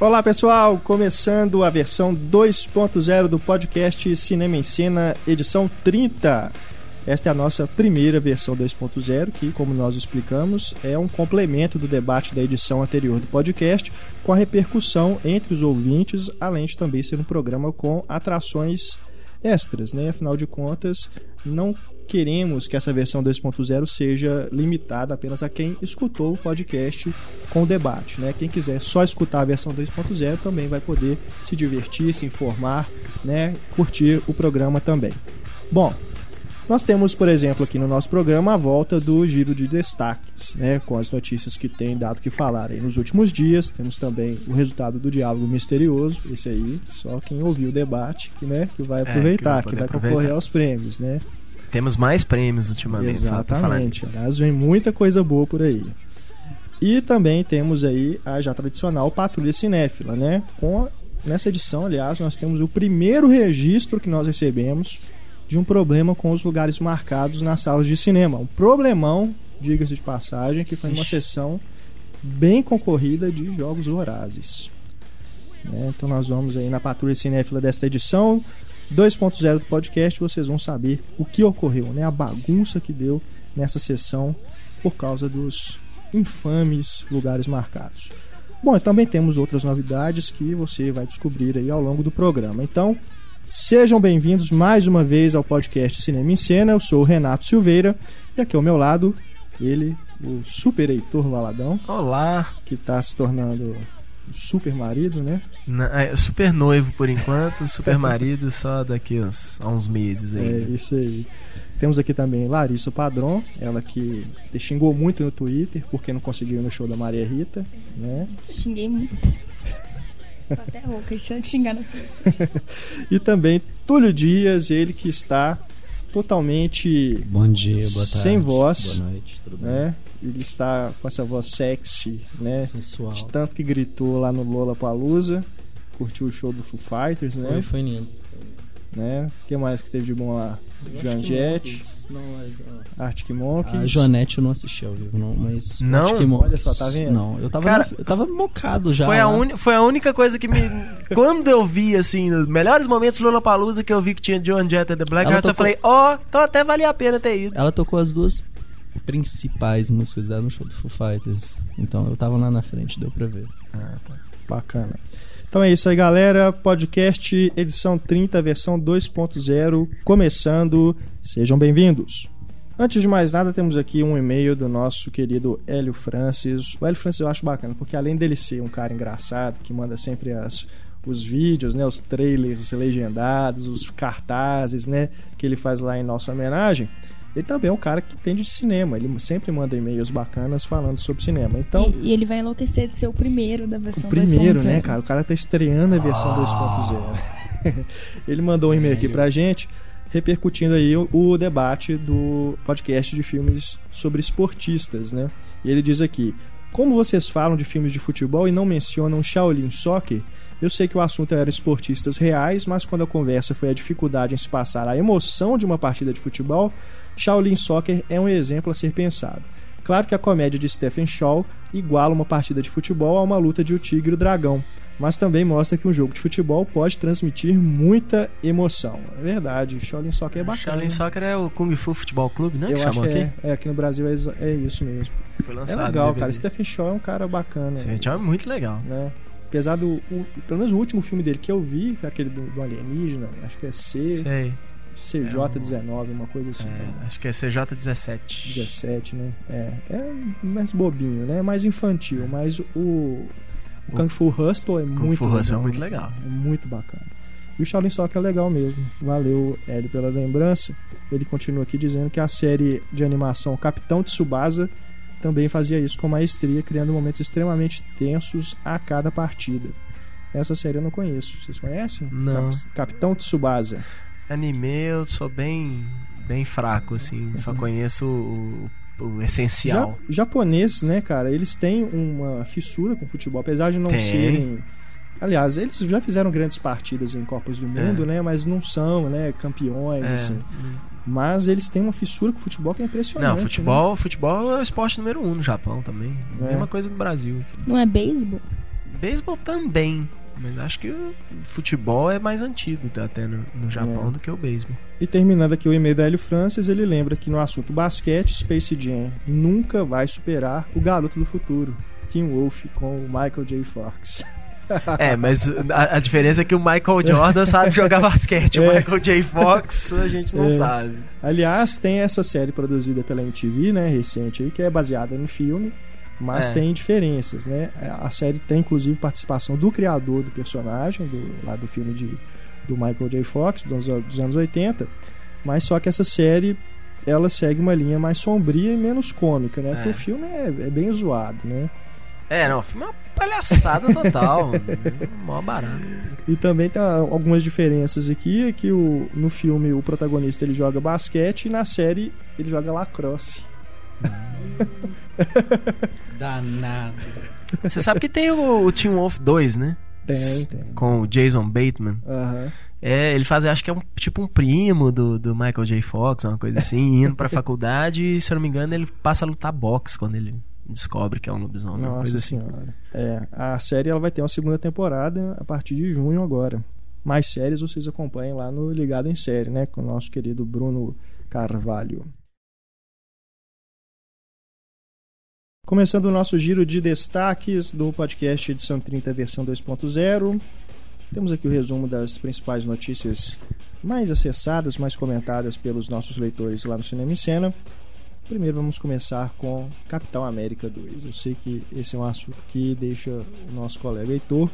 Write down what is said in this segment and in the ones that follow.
Olá pessoal, começando a versão 2.0 do podcast Cinema em Cena, edição 30. Esta é a nossa primeira versão 2.0, que, como nós explicamos, é um complemento do debate da edição anterior do podcast, com a repercussão entre os ouvintes, além de também ser um programa com atrações extras, né? Afinal de contas, não queremos que essa versão 2.0 seja limitada apenas a quem escutou o podcast com o debate. Né? Quem quiser só escutar a versão 2.0 também vai poder se divertir, se informar, né? curtir o programa também. Bom, nós temos, por exemplo, aqui no nosso programa a volta do giro de destaques, né, com as notícias que tem dado que falar aí nos últimos dias. Temos também o resultado do diálogo misterioso, esse aí, só quem ouviu o debate, né, que vai aproveitar, é, que vai, que vai aproveitar. concorrer aos prêmios, né? Temos mais prêmios ultimamente. Exatamente. Aliás, vem muita coisa boa por aí. E também temos aí a já tradicional Patrulha Cinéfila, né? Com nessa edição, aliás, nós temos o primeiro registro que nós recebemos de um problema com os lugares marcados nas salas de cinema. Um problemão, diga-se de passagem, que foi uma sessão bem concorrida de jogos vorazes. Né? Então nós vamos aí na Patrulha Cinéfila desta edição 2.0 do podcast, vocês vão saber o que ocorreu, né? A bagunça que deu nessa sessão por causa dos infames lugares marcados. Bom, e também temos outras novidades que você vai descobrir aí ao longo do programa. Então, sejam bem-vindos mais uma vez ao podcast Cinema em Cena. Eu sou o Renato Silveira e aqui ao meu lado, ele, o super Heitor Valadão. Olá! Que está se tornando super marido, né? é, super noivo por enquanto, super marido só daqui uns, a uns meses aí. É, isso aí. Temos aqui também Larissa Padrão, ela que te xingou muito no Twitter porque não conseguiu ir no show da Maria Rita, né? Xinguei muito. Tô até rouca, xingar no E também Túlio Dias, ele que está totalmente Bom dia, boa tarde. Sem voz. Boa noite, tudo bem? Né? Ele está com essa voz sexy, né? Sensual. De tanto que gritou lá no Lola Palusa, curtiu o show do Foo Fighters, né? Foi, foi lindo. Né? O que mais que teve de bom lá? Joan Jett. Arctic Monkeys. A Joanette eu não assisti ao vivo, não, mas. Não? Olha só, tá vendo? Não, eu tava, Cara, eu tava mocado já. Foi a, uni, foi a única coisa que me. quando eu vi, assim, nos melhores momentos Lula Palusa que eu vi que tinha Joan Jett e The Black Hearts, eu falei, ó, então até valia a pena ter ido. Ela tocou as duas principais músicas dela no show do Foo Fighters. Então eu tava lá na frente, deu pra ver. Bacana. Então é isso aí, galera. Podcast edição 30, versão 2.0, começando. Sejam bem-vindos. Antes de mais nada, temos aqui um e-mail do nosso querido Hélio Francis. O Hélio Francis eu acho bacana, porque além dele ser um cara engraçado, que manda sempre as, os vídeos, né, os trailers legendados, os cartazes, né, que ele faz lá em nossa homenagem, ele também é um cara que entende de cinema. Ele sempre manda e-mails bacanas falando sobre cinema. Então, E, e ele vai enlouquecer de ser o primeiro da o versão primeiro, 2.0. né, cara? O cara tá estreando a versão 2.0. Ele mandou um e-mail aqui pra gente, repercutindo aí o, o debate do podcast de filmes sobre esportistas, né? E ele diz aqui: Como vocês falam de filmes de futebol e não mencionam Shaolin Soccer, eu sei que o assunto era esportistas reais, mas quando a conversa foi a dificuldade em se passar a emoção de uma partida de futebol, Shaolin Soccer é um exemplo a ser pensado. Claro que a comédia de Stephen Shaw iguala uma partida de futebol a uma luta de o tigre e o dragão, mas também mostra que um jogo de futebol pode transmitir muita emoção. É verdade, Shaolin Soccer é bacana. Shaolin Soccer é o Kung Fu Futebol Clube, né? Eu acho que é, é, aqui no Brasil é, é isso mesmo. Foi É lançado. legal, DVD. cara. Stephen Shaw é um cara bacana. Esse é muito legal. né? Apesar do. o- pelo menos o último filme dele que eu vi, foi aquele do, do Alienígena, acho que é C, Sei. CJ19, uma coisa assim. né? É, acho que é CJ17. 17, né? É, é mais bobinho, né? Mais infantil, mas o, o Kung Fu Hustle é Kung muito Fu legal. Hustle é muito legal. É muito bacana. E o Shaolin Soccer é legal mesmo. Valeu, Hélio, pela lembrança. Ele continua aqui dizendo que a série de animação Capitão Tsubasa também fazia isso com maestria, criando momentos extremamente tensos a cada partida. Essa série eu não conheço. Vocês conhecem? Não. Cap- Capitão Tsubasa. Anime eu sou bem, bem fraco, assim. Só Uhum. conheço o, o essencial. Ja- japoneses, né, cara, eles têm uma fissura com futebol, apesar de não Tem. serem. Aliás, eles já fizeram grandes partidas em Copas do Mundo, É. né? Mas não são, né, campeões, É. assim. Mas eles têm uma fissura com futebol que é impressionante. Não, né? futebol, futebol é o esporte número um no Japão também. É. Mesma coisa no Brasil. Não é beisebol? Beisebol também. Mas acho que o futebol é mais antigo tá, até no, no Japão É. do que o beisebol. E terminando aqui o e-mail da Hélio Francis, ele lembra que no assunto basquete, Space Jam nunca vai superar o garoto do futuro, Tim Wolf, com o Michael J. Fox. É, mas a, a diferença é que o Michael Jordan sabe jogar basquete. O É. Michael J. Fox a gente não É. sabe. Aliás, tem essa série produzida pela MTV, né, recente aí, que é baseada no filme, mas É. tem diferenças, né? A série tem inclusive participação do criador do personagem, do, lá do filme de, do Michael J. Fox, dos, dos anos 80, mas só que essa série ela segue uma linha mais sombria e menos cômica, né? É. Porque o filme é, é bem zoado, né? É, não, o filme é uma palhaçada total. Mó barato. E também tem algumas diferenças aqui, é que o, no filme o protagonista ele joga basquete e na série ele joga lacrosse. Danado. Você sabe que tem o, o Team Wolf 2, né? Tem, tem. Com o Jason Bateman. Aham. É, ele faz, acho que é um tipo um primo do, do Michael J. Fox, uma coisa assim, indo pra faculdade e, se eu não me engano, ele passa a lutar boxe quando ele descobre que é um lobisomem, uma Nossa coisa assim. senhora. É, a série ela vai ter uma segunda temporada a partir de junho agora. Mais séries vocês acompanhem lá no Ligado em Série, né? Com o nosso querido Bruno Carvalho. Começando o nosso giro de destaques do podcast Edição 30 versão 2.0. Temos aqui o resumo das principais notícias mais acessadas, mais comentadas pelos nossos leitores lá no Cinema em Cena. Primeiro vamos começar com Capitão América 2. Eu sei que esse é um assunto que deixa o nosso colega Heitor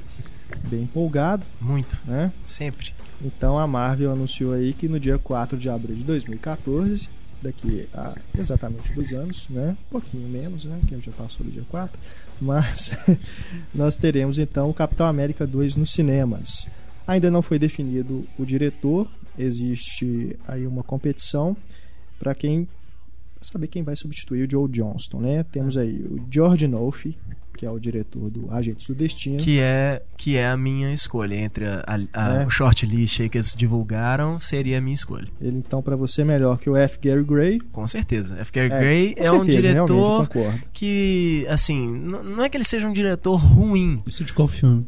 bem empolgado, Muito, né? sempre. Então a Marvel anunciou aí que no dia 4 de abril de 2014, daqui a exatamente dois anos, né? Um pouquinho menos, né? Que já passou do dia 4. Mas nós teremos então o Capitão América 2 nos cinemas. Ainda não foi definido o diretor, existe aí uma competição para quem saber quem vai substituir o Joe Johnston, né? Temos aí o George Nolfi, que é o diretor do Agentes do Destino. Que é, que é a minha escolha. Entre a, a, É. o shortlist aí que eles divulgaram, seria a minha escolha. Ele então para você é melhor que o F. Gary Gray. Com certeza. F. Gary É, Gray é um certeza, eu diretor concordo. que, assim, não é que ele seja um diretor ruim. Isso de qual filme?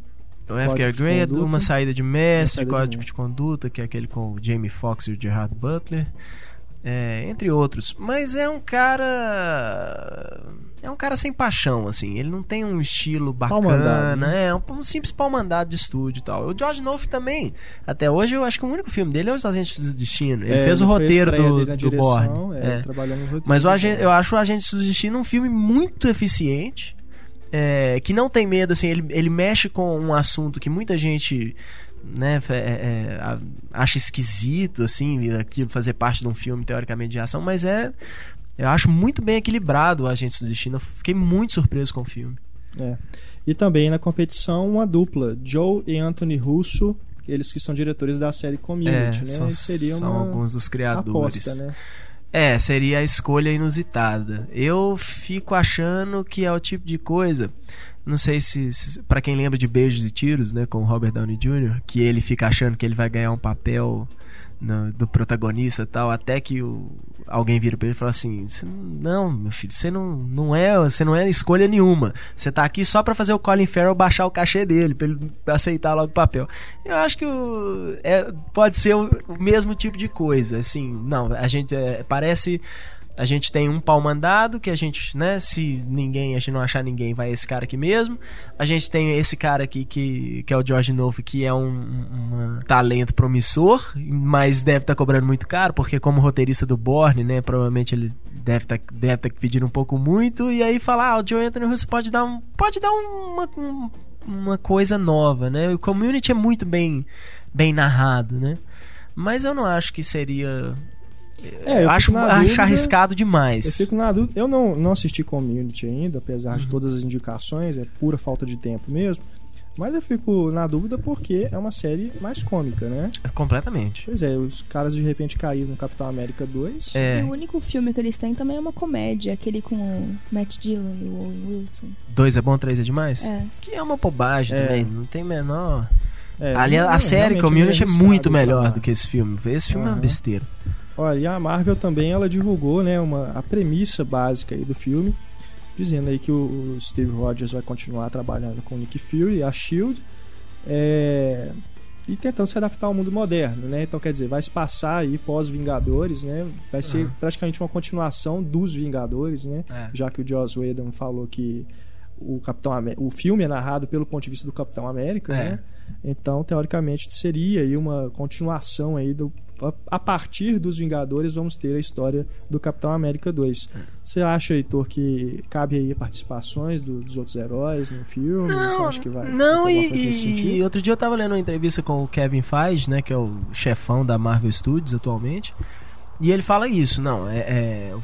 O F. Gary de Gray é de uma saída de mestre, saída de código mestre. de conduta, que é aquele com o Jamie Foxx e o Gerard Butler, é, entre outros. Mas é um cara. É um cara sem paixão, assim. Ele não tem um estilo bacana. né? É um, um simples pau mandado de estúdio e tal. O George Noff também. Até hoje eu acho que o único filme dele é Os Agentes do Destino. Ele É, fez o foi a roteiro do, do direção, Bourne. é, É. roteiro Mas o eu acho o Agentes do Destino um filme muito eficiente. é, que não tem medo, assim, ele, ele mexe com um assunto que muita gente né, é- é, a- acha esquisito, assim, aquilo fazer parte de um filme teoricamente de ação, mas é. Eu acho muito bem equilibrado o Agentes do Destino. Eu fiquei muito surpreso com o filme. É. E também na competição uma dupla, Joe e Anthony Russo, eles que são diretores da série Community, É, né? são, Seria são alguns dos criadores. aposta, né? É, seria a escolha inusitada. Eu fico achando que é o tipo de coisa. Não sei se, se para quem lembra de Beijos e Tiros, né, com Robert Downey Jr., que ele fica achando que ele vai ganhar um papel no- do protagonista e tal, até que o, alguém vira pra ele e fala assim: "Você não, meu filho, você não, não é, você não é escolha nenhuma. Você tá aqui só pra fazer o Colin Farrell baixar o cachê dele, pra ele aceitar logo o papel. Eu acho que o, é, pode ser o, o mesmo tipo de coisa, assim, não, a gente é, parece a gente tem um pau mandado que a gente, né, se ninguém, a gente não achar ninguém, vai esse cara aqui mesmo. A gente tem esse cara aqui que, que é o George Novo, que é um, um talento promissor, mas deve estar cobrando muito caro, porque como roteirista do Borne, né, provavelmente ele deve estar deve tá pedindo um pouco muito, e aí falar, ah, o Joe Anthony Russo pode dar, um, pode dar uma, um- uma coisa nova, né? O Community é muito bem, bem narrado, né? Mas eu não acho que seria É, eu acho, acho dúvida- arriscado demais. Eu fico na dúvida. Eu não, não assisti Community ainda, apesar Uhum. de todas as indicações, é pura falta de tempo mesmo. Mas eu fico na dúvida porque é uma série mais cômica, né? Completamente. Pois é, os caras de repente caíram no Capitão América 2. É, E o único filme que eles têm também é uma comédia, aquele com o Matt Dillon e o Wilson. dois é bom, três é demais? É. Que é uma bobagem É. também, não tem menor. É, Ali a, a série Community é meio muito melhor do que esse filme. Esse filme é uma besteira. Olha, e a Marvel também ela divulgou né, uma, a premissa básica aí do filme, dizendo aí que o, Steve Rogers vai continuar trabalhando com o Nick Fury, a Shield, é, e tentando se adaptar ao mundo moderno, né? Então quer dizer, vai se passar aí pós Vingadores, né? Vai ser Uhum. praticamente uma continuação dos Vingadores, né? É. Já que o Joss Whedon falou que o Capitão o filme é narrado pelo ponto de vista do Capitão América, É. né? Então, teoricamente, seria aí uma continuação aí do a- partir dos Vingadores vamos ter a história do Capitão América 2. Você acha, Heitor, que cabe aí participações do- dos outros heróis no filme? Você Não, acha que vai não e, alguma coisa nesse e outro dia eu tava lendo uma entrevista com o Kevin Feige, né, que é o chefão da Marvel Studios atualmente, e ele fala isso, não, é, é-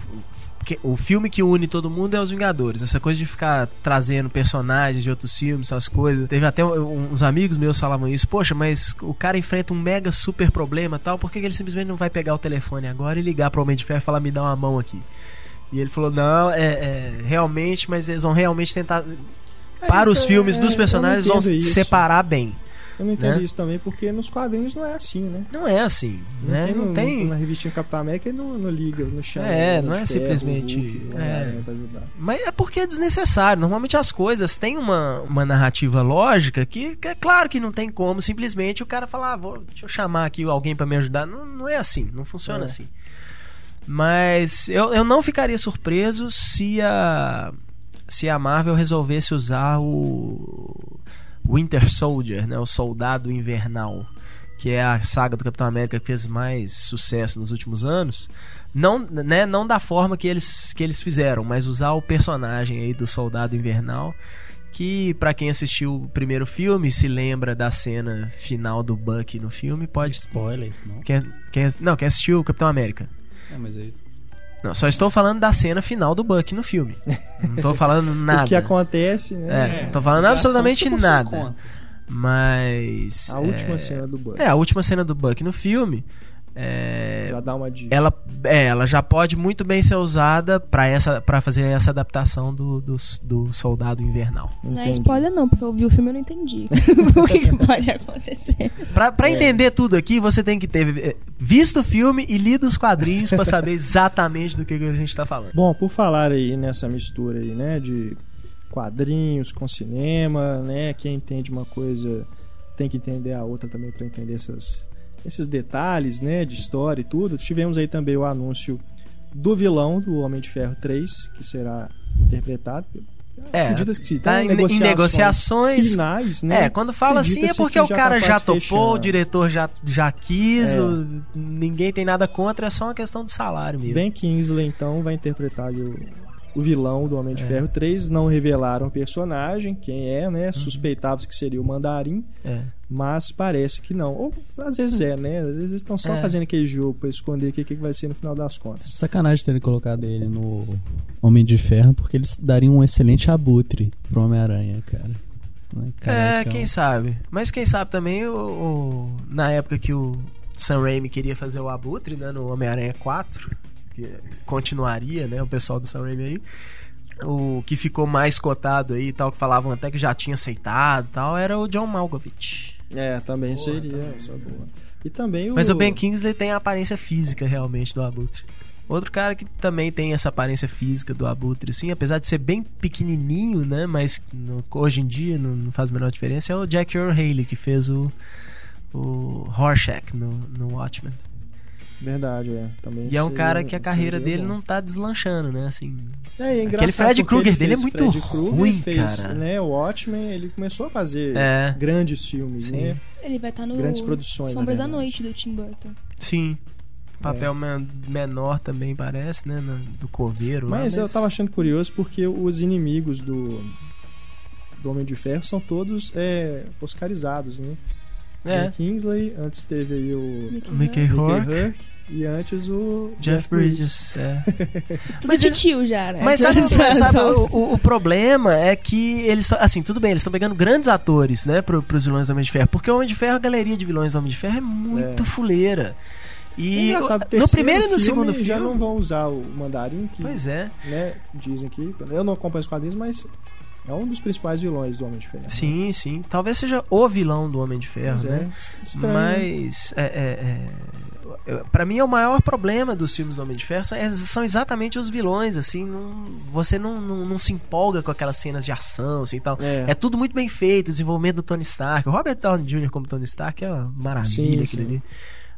que- o filme que une todo mundo é os Vingadores. Essa coisa de ficar trazendo personagens de outros filmes, essas coisas. Teve até uns amigos meus falavam isso. Poxa, mas o cara enfrenta um mega super problema tal. Por que ele simplesmente não vai pegar o telefone agora e ligar pro Homem de Ferro e falar, me dá uma mão aqui? E ele falou, não, é, é, realmente, mas eles vão realmente tentar. É, Para os é- filmes é, dos eu personagens vão isso. separar bem. Eu não entendo né? isso também, porque nos quadrinhos não é assim, né? Não é assim, né? tem, Não no- tem. Na revistinha Capitão América e no, no Liga, no chão. É, no não é Ferro, simplesmente- Hulk, é. Homem-Aranha pra ajudar. Mas é porque é desnecessário. Normalmente as coisas têm uma, uma narrativa lógica que, que é claro que não tem como simplesmente o cara falar, ah, vou, deixa eu chamar aqui alguém pra me ajudar. Não, não é assim, não funciona É. assim. Mas eu, eu não ficaria surpreso se a, se a Marvel resolvesse usar o Winter Soldier, né, o Soldado Invernal, que é a saga do Capitão América que fez mais sucesso nos últimos anos. Não, né, não da forma que eles, que eles fizeram, mas usar o personagem aí do Soldado Invernal, que pra quem assistiu o primeiro filme se lembra da cena final do Bucky no filme, pode Spoiler, não? quem, quem, não, quem assistiu o Capitão América. É, mas é isso. Não, só estou falando da cena final do Bucky no filme. Não tô falando nada. O que acontece, né? É, não tô falando absolutamente Ligação por sua nada. Mas. A última é, cena do Buck. É, a última cena do Buck no filme. É, Já dá uma dica. ela, é, ela já pode muito bem ser usada pra essa para fazer essa adaptação do, do, do Soldado Invernal. Não é Entendi. spoiler não, porque eu vi o filme e eu não entendi o que, que pode acontecer. Pra, pra É. entender tudo aqui, você tem que ter eh, visto o filme e lido os quadrinhos pra saber exatamente do que, que a gente tá falando. Bom, por falar aí nessa mistura aí, né, de quadrinhos com cinema, né, quem entende uma coisa tem que entender a outra também para entender essas, esses detalhes, né, de história e tudo. Tivemos aí também o anúncio do vilão do Homem de Ferro 3, que será interpretado. É, Acredita que se tá tem em, em negociações. finais, né? É, quando fala assim é porque que o cara tá já topou, fechando. o diretor já, já quis, É. o- ninguém tem nada contra, é só uma questão de salário mesmo. Ben Kingsley, então, vai interpretar o, o vilão do Homem de É. Ferro 3. Não revelaram o personagem, quem é, né? Suspeitava-se que seria o Mandarim, É. mas parece que não. Ou às vezes é, né? Às vezes estão só É. fazendo aquele jogo pra esconder o que, que vai ser no final das contas. Sacanagem terem colocado ele no Homem de Ferro, porque eles dariam um excelente abutre pro Homem-Aranha, cara. Né, É, quem sabe. Mas quem sabe também, o, o- na época que o Sam Raimi queria fazer o Abutre, né, no Homem-Aranha 4, que continuaria, né, o pessoal do Sam Raimi aí, o que ficou mais cotado aí e tal, que falavam até que já tinha aceitado e tal, era o John Malkovich. É, também Boa, seria. também. Essa é boa. E também o. Mas o Ben Kingsley tem a aparência física realmente do Abutre. Outro cara que também tem essa aparência física do Abutre, assim, apesar de ser bem pequenininho, né? Mas no- hoje em dia não, não faz a menor diferença, é o Jack Earl Haley, que fez o, o Rorschach no, no Watchmen. Verdade, é. Também E é um cara que a carreira dele bom. não tá deslanchando, né? Assim, É, é engraçado Aquele Fred Krueger ele dele é fez muito Fred ruim, fez, cara. Né, o Watchmen, ele começou a fazer É. grandes filmes, Sim. né? Ele vai estar no Grandes produções, Sombras da. Noite do Tim Burton. sim. É. Papel men- menor também parece, né? no- do coveiro. lá, Mas eu tava achando curioso porque os inimigos do, do Homem de Ferro são todos é, oscarizados, né? É, Ben Kingsley, antes teve aí o Mickey Mickey Rourke, Rourke e antes o Jeff Bridges. é. Mas de tio já, né? Mas sabe, sabe, o, o- problema é que eles assim, tudo bem, eles estão pegando grandes atores, né, pro, pros vilões do Homem de Ferro, porque o Homem de Ferro, a galeria de vilões do Homem de Ferro é muito É. fuleira. É E engraçado, no primeiro e no filme segundo filme, já não vão usar o Mandarim, que pois é, né, dizem que eu não acompanho os quadrinhos, mas é um dos principais vilões do Homem de Ferro. né? sim, sim, talvez seja o vilão do Homem de Ferro, Mas né? é estranho. né? Mas é, é, é, eu- pra mim é o maior problema dos filmes do Homem de Ferro são, são exatamente os vilões, assim, não- você não, não, não se empolga com aquelas cenas de ação, assim, e tal. É. É tudo muito bem feito, o desenvolvimento do Tony Stark. O Robert Downey Jr. como Tony Stark é uma maravilha Sim, aquilo sim. ali.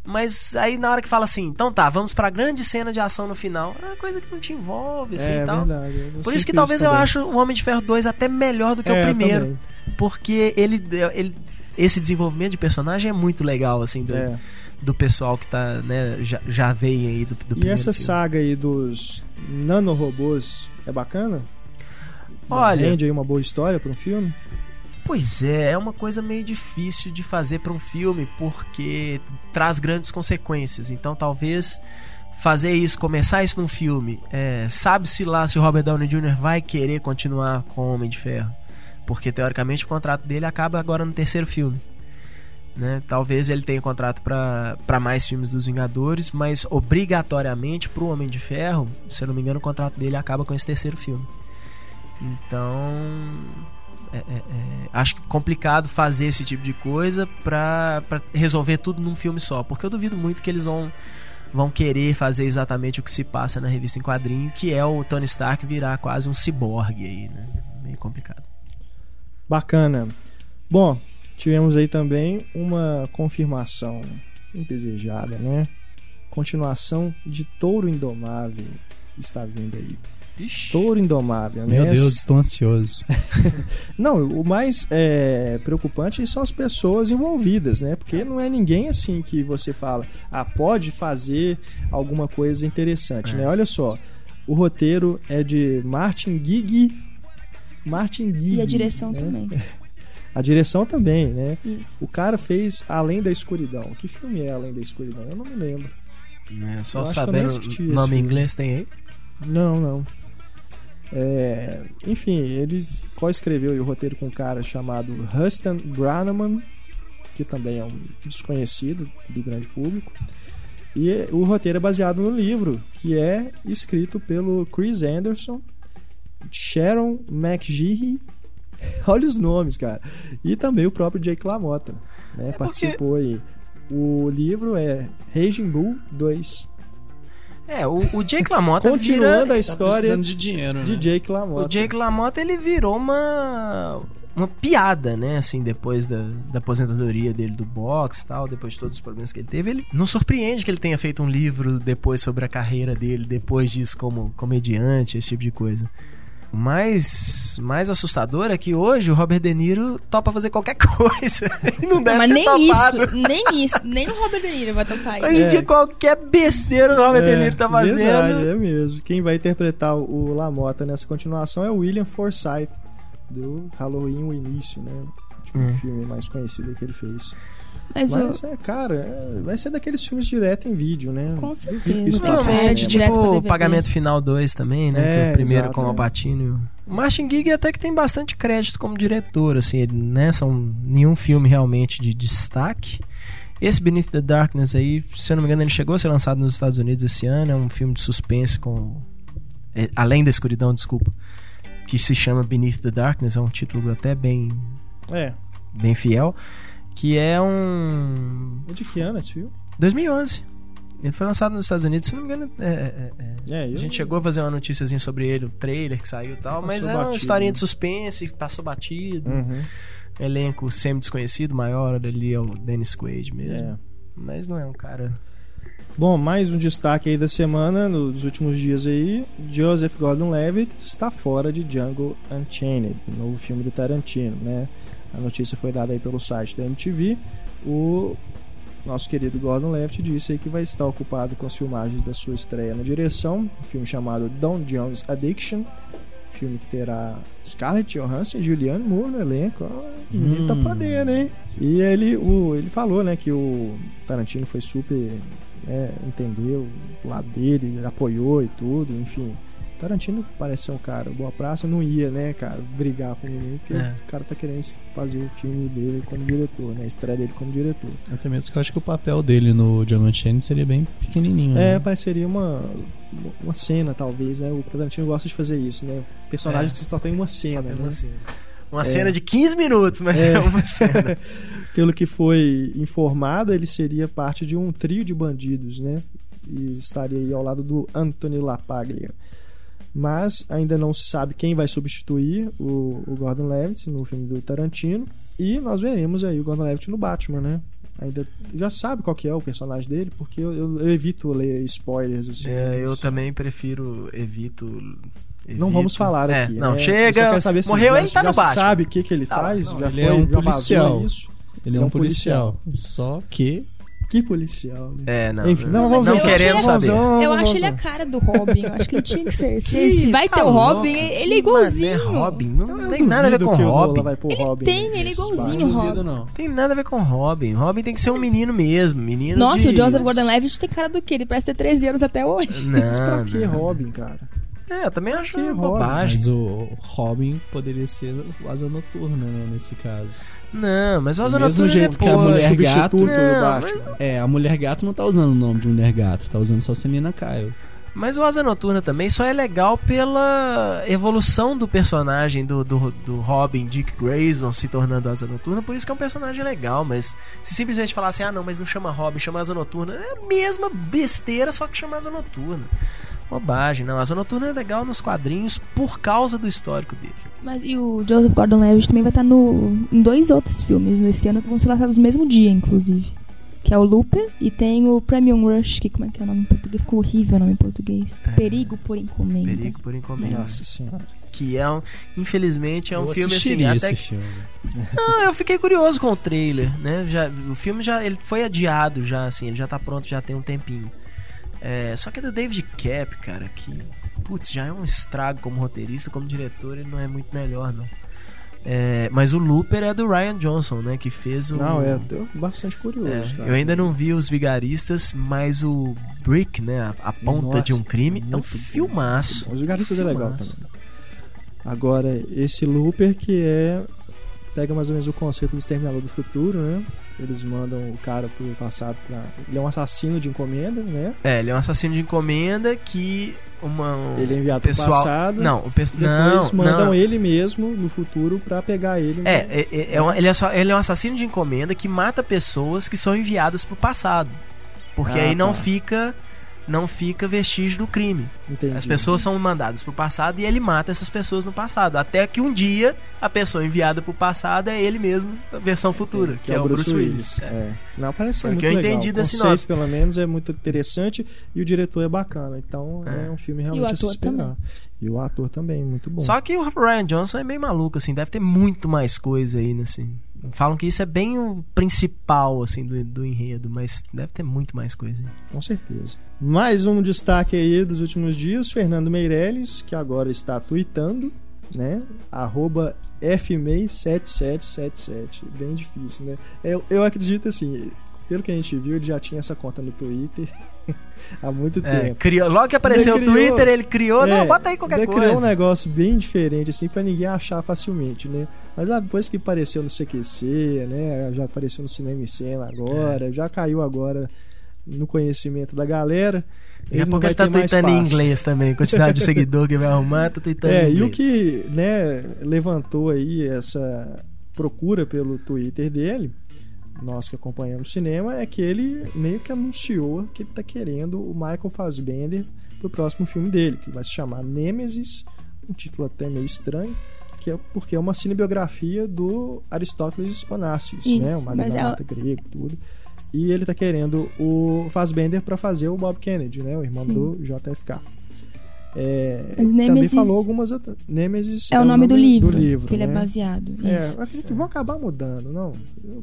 Mas aí na hora que fala assim, então tá, vamos pra grande cena de ação no final, é uma coisa que não te envolve, assim, é e tal. verdade. eu Por isso que talvez eu também. acho o Homem de Ferro 2 até melhor do que É, o primeiro. Porque ele, ele. Esse desenvolvimento de personagem é muito legal, assim, do, É. do pessoal que tá, né, já, já veio aí do, do E essa filme. saga aí dos nanorobôs é bacana? Olha- Rende aí uma boa história para um filme? Pois é, é uma coisa meio difícil de fazer pra um filme, porque traz grandes consequências. Então talvez fazer isso, começar isso num filme, é, sabe-se lá se o Robert Downey Jr. vai querer continuar com o Homem de Ferro. Porque teoricamente o contrato dele acaba agora no terceiro filme. Né? Talvez ele tenha contrato pra mais filmes dos Vingadores, mas obrigatoriamente pro Homem de Ferro, se eu não me engano, o contrato dele acaba com esse terceiro filme. Então, é, é, é, acho complicado fazer esse tipo de coisa pra resolver tudo num filme só. Porque eu duvido muito que eles vão, vão querer fazer exatamente o que se passa na revista em quadrinho, que é o Tony Stark virar quase um ciborgue aí, né? Meio complicado. Bacana. Bom, tivemos aí também uma confirmação indesejada, né? Continuação de Touro Indomável está vindo aí. Touro Indomável, né? Meu Deus, estou ansioso. Não, o mais é, preocupante são as pessoas envolvidas, né? Porque não é ninguém assim que você fala, ah, pode fazer alguma coisa interessante, É. né? Olha só, o roteiro é de Martin Gig. Martin Gig. E a direção né? também. A direção também, né? Isso. O cara fez Além da Escuridão. Que filme é Além da Escuridão? Eu não me lembro. Eu Só acho que eu nem sabendo o nome em inglês tem aí. Não, não. É, enfim, ele co-escreveu o roteiro com um cara chamado Rustin Graneman, que também é um desconhecido do grande público. E o roteiro é baseado no livro, que é escrito pelo Chris Anderson, Sharon McGehee, olha os nomes, cara, e também o próprio Jake LaMotta, né, porque- participou aí. O livro é Raging Bull 2, É, o, o Jake LaMotta continuando vira, a história precisando de dinheiro, né? de Jake LaMotta. O Jake LaMotta ele virou uma uma piada, né? Assim, depois da, da aposentadoria dele do boxe e tal, depois de todos os problemas que ele teve, ele não surpreende que ele tenha feito um livro depois sobre a carreira dele, depois disso como comediante, esse tipo de coisa. O mais, mais assustador é que hoje o Robert De Niro topa fazer qualquer coisa. e não deve Mas ter nem topado. isso, nem isso, nem o Robert De Niro vai Hoje isso. em É. dia qualquer besteira o Robert De Niro tá fazendo. Verdade, é mesmo. Quem vai interpretar o Lamota nessa continuação é o William Forsythe, do Halloween o Início, né? O último Hum. filme mais conhecido que ele fez. Mas, eu, Mas, é, cara, é- vai ser daqueles filmes direto em vídeo, né? Com certeza. isso Não, passe no mas cinema. de direto pra tipo. Pagamento Final 2 também, né? que É, é o primeiro exato, com o é. Alpatino. O Martin Gig até que tem bastante crédito como diretor, assim, ele, né? São nenhum filme realmente de destaque. Esse Beneath the Darkness aí, se eu não me engano, ele chegou a ser lançado nos Estados Unidos esse ano. É um filme de suspense com. é, além da escuridão, desculpa. Que se chama Beneath the Darkness, é um título até bem, É. bem fiel. Que é um. É de que ano esse filme? 2011. Ele foi lançado nos Estados Unidos, se não me engano. É, é, é. É, eu- A gente chegou a fazer uma noticiazinha sobre ele, o trailer que saiu e tal, Passou mas é uma batido, historinha né? de suspense, passou batido. Uhum. Elenco semi-desconhecido, maior ali é o Dennis Quaid mesmo. É. Mas não é um cara. Bom, mais um destaque aí da semana, nos últimos dias aí, Joseph Gordon-Levitt está fora de Django Unchained, o novo filme do Tarantino, né? A notícia foi dada aí pelo site da MTV. O nosso querido Gordon-Levitt disse aí que vai estar ocupado com as filmagens da sua estreia na direção, um filme chamado Don Jones Addiction, filme que terá Scarlett Johansson e Julianne Moore no elenco. O menino tá Hum. podendo, hein? E ele, o, ele falou, né, que o Tarantino foi super né, entendeu o lado dele, ele apoiou e tudo, enfim. Tarantino parece ser um cara boa praça, não ia, né, cara, brigar com menino, porque É. o cara tá querendo fazer o filme dele como diretor, né, a estreia dele como diretor. Até mesmo que eu acho que o papel dele no Django Unchained seria bem pequenininho. É, né? pareceria uma, uma cena, talvez, né, o Tarantino gosta de fazer isso, né, personagem É. que só tem uma cena, Só tem né. uma cena. Uma É. cena de 15 minutos, mas é, É. uma cena. pelo que foi informado, ele seria parte de um trio de bandidos, né? E estaria aí ao lado do Anthony LaPaglia. Mas ainda não se sabe quem vai substituir o, o Gordon Levitt no filme do Tarantino. E nós veremos aí o Gordon Levitt no Batman, né? Ainda já sabe qual que é o personagem dele, porque eu, eu- eu evito ler spoilers. Assim, É, eu também prefiro, evito. Não evito. vamos falar É, aqui. Não, né? Chega. saber se morreu, ele tá já no Batman. sabe o que, que ele Tá, faz? não, já ele foi, é um já vazou policial. isso? Ele é um policial. Só que Que policial, né? É, não. Enfim, não, Mas vamos acho queremos saber. Eu vamos acho ele a cara do Robin. Eu acho que ele tinha que ser. Se, Que vai tá ter o Robin, que ele é igualzinho. mané Robin, não Eu tem nada a ver com que o Robin. vai pôr Ele Robin tem, ele é igualzinho o Robin. não. Tem nada a ver com Robin. Robin tem que ser um menino mesmo. Menino Nossa, de... o Joseph Gordon-Levitt tem cara do quê? Ele parece ter 13 anos até hoje. Não, Mas pra que não. Robin, cara? É, eu também acho que Robin? bobagem. Mas o Robin poderia ser o Asa Noturna, né, nesse caso. Não, mas o Asa Do mesmo Noturna jeito que a mulher gato- do Não, Batman. É, a Mulher Gato não tá usando o nome de Mulher Gato, tá usando só Selina Kyle. Mas o Asa Noturna também só é legal pela evolução do personagem do, do, do Robin, Dick Grayson, se tornando Asa Noturna. Por isso que é um personagem legal. Mas se simplesmente falar assim, ah não, mas não chama Robin, chama Asa Noturna, é a mesma besteira, só que chama Asa Noturna. Bobagem, não. Asa Noturna é legal nos quadrinhos por causa do histórico dele. Mas e o Joseph Gordon-Levitt também vai estar no, em dois outros filmes nesse ano que vão ser lançados no mesmo dia, inclusive. Que é o Looper e tem o Premium Rush, que como é que é o nome em português? Ficou horrível o nome em português. Perigo por encomenda. Perigo por encomenda. Nossa senhora. Que é um, infelizmente, é um Eu filme assim, até esse filme. Não, eu fiquei curioso com o trailer, né? Já, o filme já ele foi adiado já, assim, ele já tá pronto já tem um tempinho. É, só que é do David Cap, cara, que putz, já é um estrago como roteirista, como diretor, ele não é muito melhor, não. É, mas o Looper é do Ryan Johnson, né? Que fez o. Não, é, bastante curioso, É, cara. eu ainda não vi os Vigaristas, mas o Brick, né? A, a ponta Nossa, de um crime, é um filmaço. Os Vigaristas é legal Filmaço. também. Agora, esse Looper que é. Pega mais ou menos o conceito do Exterminador do Futuro, né? Eles mandam o cara pro passado pra. Ele é um assassino de encomenda, né? É, ele é um assassino de encomenda que uma. Ele é enviado pro pessoal, passado. Não, o pe... Depois não, mandam não. ele mesmo no futuro pra pegar ele. É, é, é, é um- ele, é só- ele é um assassino de encomenda que mata pessoas que são enviadas pro passado. Porque Ah, aí não tá. fica não fica vestígio do crime. Entendi. As pessoas são mandadas pro passado e ele mata essas pessoas no passado. Até que um dia a pessoa enviada pro passado é ele mesmo, a versão futura, que, é, o Bruce Willis. É. É. Não, parece ser o muito que eu legal. entendi o da sinopse. pelo menos, é muito interessante e o diretor é bacana. Então é, É. um filme realmente a se esperar. também. E o ator também, muito bom. Só que o Ryan Johnson é meio maluco, assim, deve ter muito mais coisa aí, assim. Falam que isso é bem o principal, assim, do, do enredo, mas deve ter muito mais coisa aí. Com certeza. Mais um destaque aí dos últimos dias, Fernando Meirelles, que agora está tweetando, né? Arroba FMEI7777. Bem difícil, né? Eu, eu acredito assim, pelo que a gente viu, ele já tinha essa conta no Twitter há muito É, tempo. criou, logo que apareceu Ele o criou- Twitter, ele criou, não, É, bota aí qualquer ele coisa. criou um negócio bem diferente, assim, pra ninguém achar facilmente, né? Mas ah, depois que apareceu no CQC, né? Já apareceu no Cinema e Cena É. agora, já caiu agora no conhecimento da galera. Daqui a pouco ele tá tweetando em inglês também. Quantidade de seguidor que vai arrumar, tá tweetando É, em e o inglês. que né, levantou aí essa procura pelo Twitter dele, nós que acompanhamos o cinema, é que ele meio que anunciou que ele tá querendo o Michael Fassbender pro próximo filme dele, que vai se chamar Nemesis, um título até meio estranho, que é porque é uma cinebiografia do Aristóteles Onassis, Isso, né, uma mas é- magnata grego e tudo. E ele tá querendo o Fassbender para fazer o Bob Kennedy, né, o irmão Sim. do JFK. É, também falou algumas outras. Nemesis É, o nome, do, livro, do livro, que ele é né? baseado. É, isso. eu acredito que vão acabar mudando, não?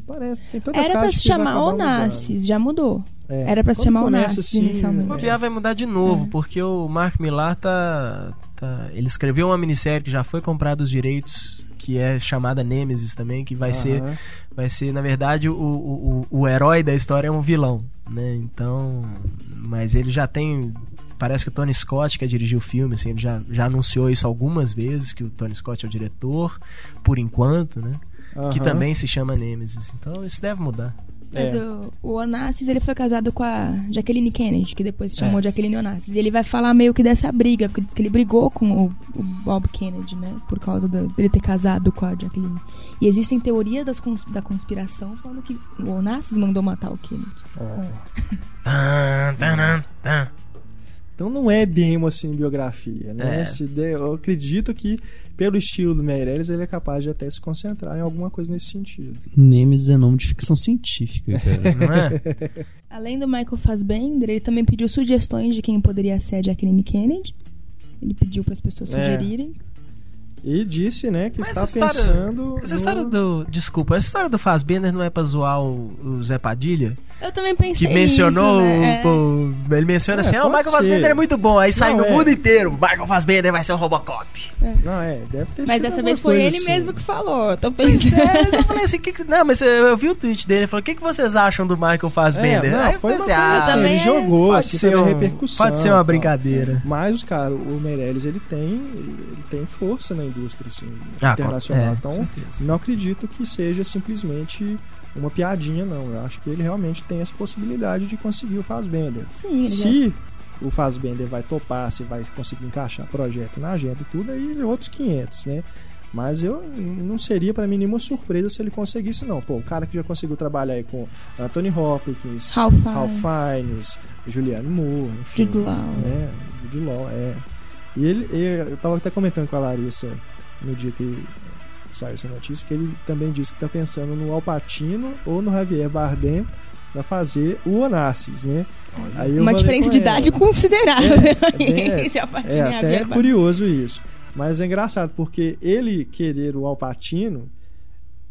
Parece, tem toda Era pra se chamar Onassis, já mudou. É. Era pra se chamar Onassis assim, inicialmente. O é. Bobear vai mudar de novo, É. porque o Mark Millar tá, tá- Ele escreveu uma minissérie que já foi comprada os direitos, que é chamada Nemesis também, que vai ser. Vai ser, na verdade, o, o, o, o herói da história é um vilão, né? Então. Mas ele já tem. Parece que o Tony Scott quer dirigir o filme, assim, ele já, já anunciou isso algumas vezes, que o Tony Scott é o diretor, por enquanto, né? Que Aham. também se chama Nemesis. Então isso deve mudar. Mas É. o, o Onassis, ele foi casado com a Jacqueline Kennedy, que depois se chamou Jacqueline Onassis. E ele vai falar meio que dessa briga, porque diz que ele brigou com o, o Bob Kennedy, né? Por causa da- dele ter casado com a Jacqueline. E existem teorias das cons- da conspiração falando que o Onassis mandou matar o Kennedy. Tan, taran, tan. Então não é bem uma assim, biografia, né? É. Eu acredito que, pelo estilo do Meirelles, ele é capaz de até se concentrar em alguma coisa nesse sentido. Nemesis é nome de ficção científica, cara. Não é? Além do Michael Fassbender, ele também pediu sugestões de quem poderia ser a Jacqueline Kennedy. Ele pediu para as pessoas É. sugerirem. E disse, né, que Mas tá história- pensando. Essa no- história do. Desculpa, essa história do Fazbender não é pra zoar o, o Zé Padilha? Eu também Que pensei mencionou. nisso, né? o- pô, ele menciona É, assim: ah, o Michael Fassbender é muito bom. Aí sai Não, no é. mundo inteiro: Michael Fassbender vai ser o Robocop. Não, é, deve ter Mas sido dessa vez foi ele assim. mesmo que falou. Eu tô Pois pensando. é, mas eu falei assim: que que- não, mas eu, eu vi o tweet dele. Ele falou: o que, que vocês acham do Michael Fassbender? É, não, Aí eu foi uma pensei: coisa ah, assim, ele jogou, pode assim, ser, pra ver a um- repercussão. pode ser uma tal. brincadeira. Mas, cara, o Meirelles, ele tem, ele tem força na indústria, assim, Ah, internacional. é, então, não acredito que seja simplesmente uma piadinha, não. Eu acho que ele realmente tem essa possibilidade de conseguir o Fassbender. Sim, ele já- Se o Fassbender vai topar, se vai conseguir encaixar projeto na agenda e tudo, aí outros 500, né? Mas eu não seria pra mim nenhuma surpresa se ele conseguisse, não. Pô, o cara que já conseguiu trabalhar aí com Anthony Hopkins, Ralph Fiennes, Ralph Fiennes, Julianne Moore, enfim. Jude Law. né? Jude Law, é. E ele, e eu tava até comentando com a Larissa no dia que saiu essa notícia, que ele também disse que tá pensando no Al Pacino ou no Javier Bardem pra fazer o Onassis, né? Aí eu Uma diferença de ela, idade considerável. É, é bem- é, É, a até é curioso isso. Mas é engraçado, porque ele querer o Alpatino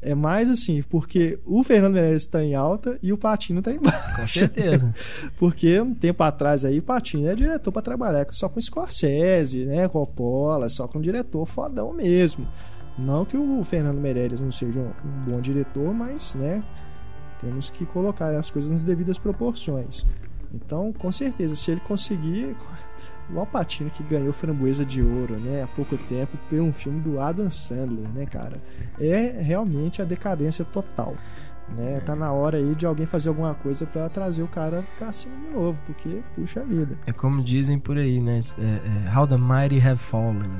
é mais assim, porque o Fernando Meirelles está em alta e o Patino está embaixo. Com certeza. Porque um tempo atrás aí, o Patino é diretor para trabalhar só com Scorsese, né? Coppola, só com um diretor fodão mesmo. Não que o Fernando Meirelles não seja um, um bom diretor, mas, né? Temos que colocar as coisas nas devidas proporções. Então, com certeza, se ele conseguir. O Alpatino que ganhou Framboesa de Ouro, né, há pouco tempo, por um filme do Adam Sandler, né, cara? É realmente a decadência total. Né? Tá na hora aí de alguém fazer alguma coisa pra trazer o cara pra cima de novo, porque puxa vida. É como dizem por aí, né? É, é, How the mighty have fallen.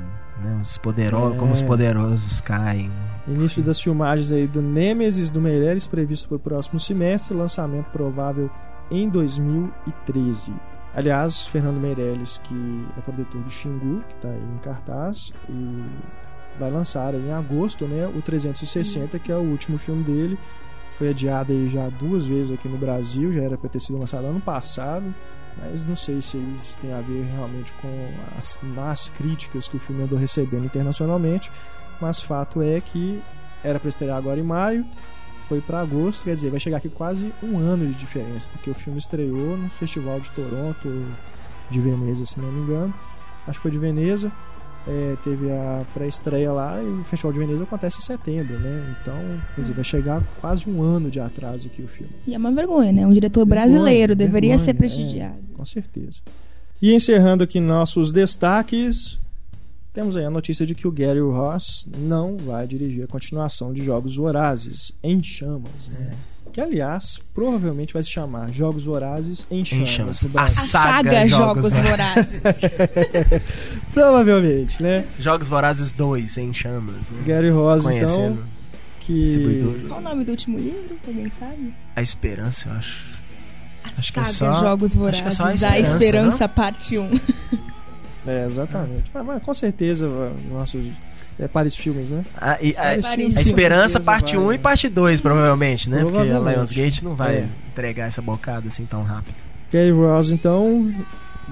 Né? Os poderosos, É. Como os poderosos caem. Início das filmagens aí do Nemesis do Meirelles previsto para o próximo semestre, lançamento provável em 2013. Aliás, Fernando Meirelles, que é produtor do Xingu, que está aí em cartaz, e vai lançar em agosto né, o 360, que é o último filme dele. Foi adiado aí já duas vezes aqui no Brasil, já era para ter sido lançado ano passado, mas não sei se isso tem a ver realmente com as más críticas que o filme andou recebendo internacionalmente, mas fato é que era para estrear agora em maio, foi para agosto, quer dizer, vai chegar aqui quase um ano de diferença, porque o filme estreou no Festival de Toronto, de Veneza, se não me engano. Acho que foi de Veneza. É, teve a pré-estreia lá e o Festival de Veneza acontece em setembro, né? Então, quer dizer, vai chegar quase um ano de atraso aqui o filme. E é uma vergonha, né? Um diretor Vergonha, brasileiro deveria vergonha, ser é. prestigiado. Com certeza. E encerrando aqui nossos destaques, temos aí a notícia de que o Gary Ross não vai dirigir a continuação de Jogos Vorazes em Chamas, né? Que aliás, provavelmente vai se chamar Jogos Vorazes em Chamas, A. A saga saga Jogos Jogos Vorazes. Provavelmente, né? Jogos Vorazes 2 em chamas. Né? Gary Ross, então, Conhecendo que distribuidor. Qual o nome do último livro? Alguém sabe? A Esperança, eu acho. A Acho que é saga só- Jogos acho Vorazes. que é só a a Esperança, Esperança, parte 1. é exatamente. Mas, mas com certeza nossos é, Paris Filmes, né? A, e- a- Paris Paris a Filmes, com Esperança certeza parte vai. 1 e parte 2, provavelmente, né? Porque a Provavelmente. Lionsgate não vai É. entregar essa bocada assim tão rápido. Gary Ross então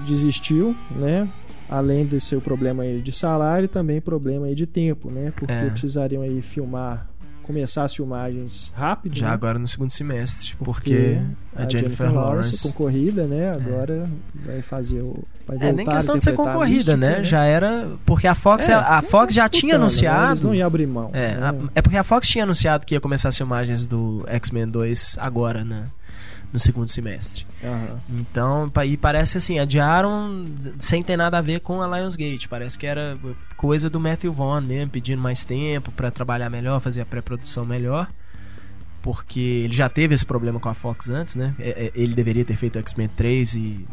desistiu, né? Além do seu problema aí de salário, também problema aí de tempo, né? Porque É. precisariam aí filmar, começar as filmagens rápido, Já né? agora no segundo semestre. Porque, a, Jennifer, Lawrence. concorrida, né? Agora vai fazer o vai É, nem voltar questão de ser concorrida, Mística, né? Já era. Porque a Fox, É, a Fox já tinha né? Eles anunciado. não iam abrir mão. É, né? a- é porque a Fox tinha anunciado que ia começar as filmagens do X-Men 2 agora, né? No segundo semestre. Aham. Então, e parece assim, adiaram sem ter nada a ver com a Lionsgate. Parece que era coisa do Matthew Vaughn mesmo, pedindo mais tempo pra trabalhar melhor, fazer a pré-produção melhor. porque ele já teve esse problema com a Fox antes, né? É, é, Ele deveria ter feito X-Men 3 e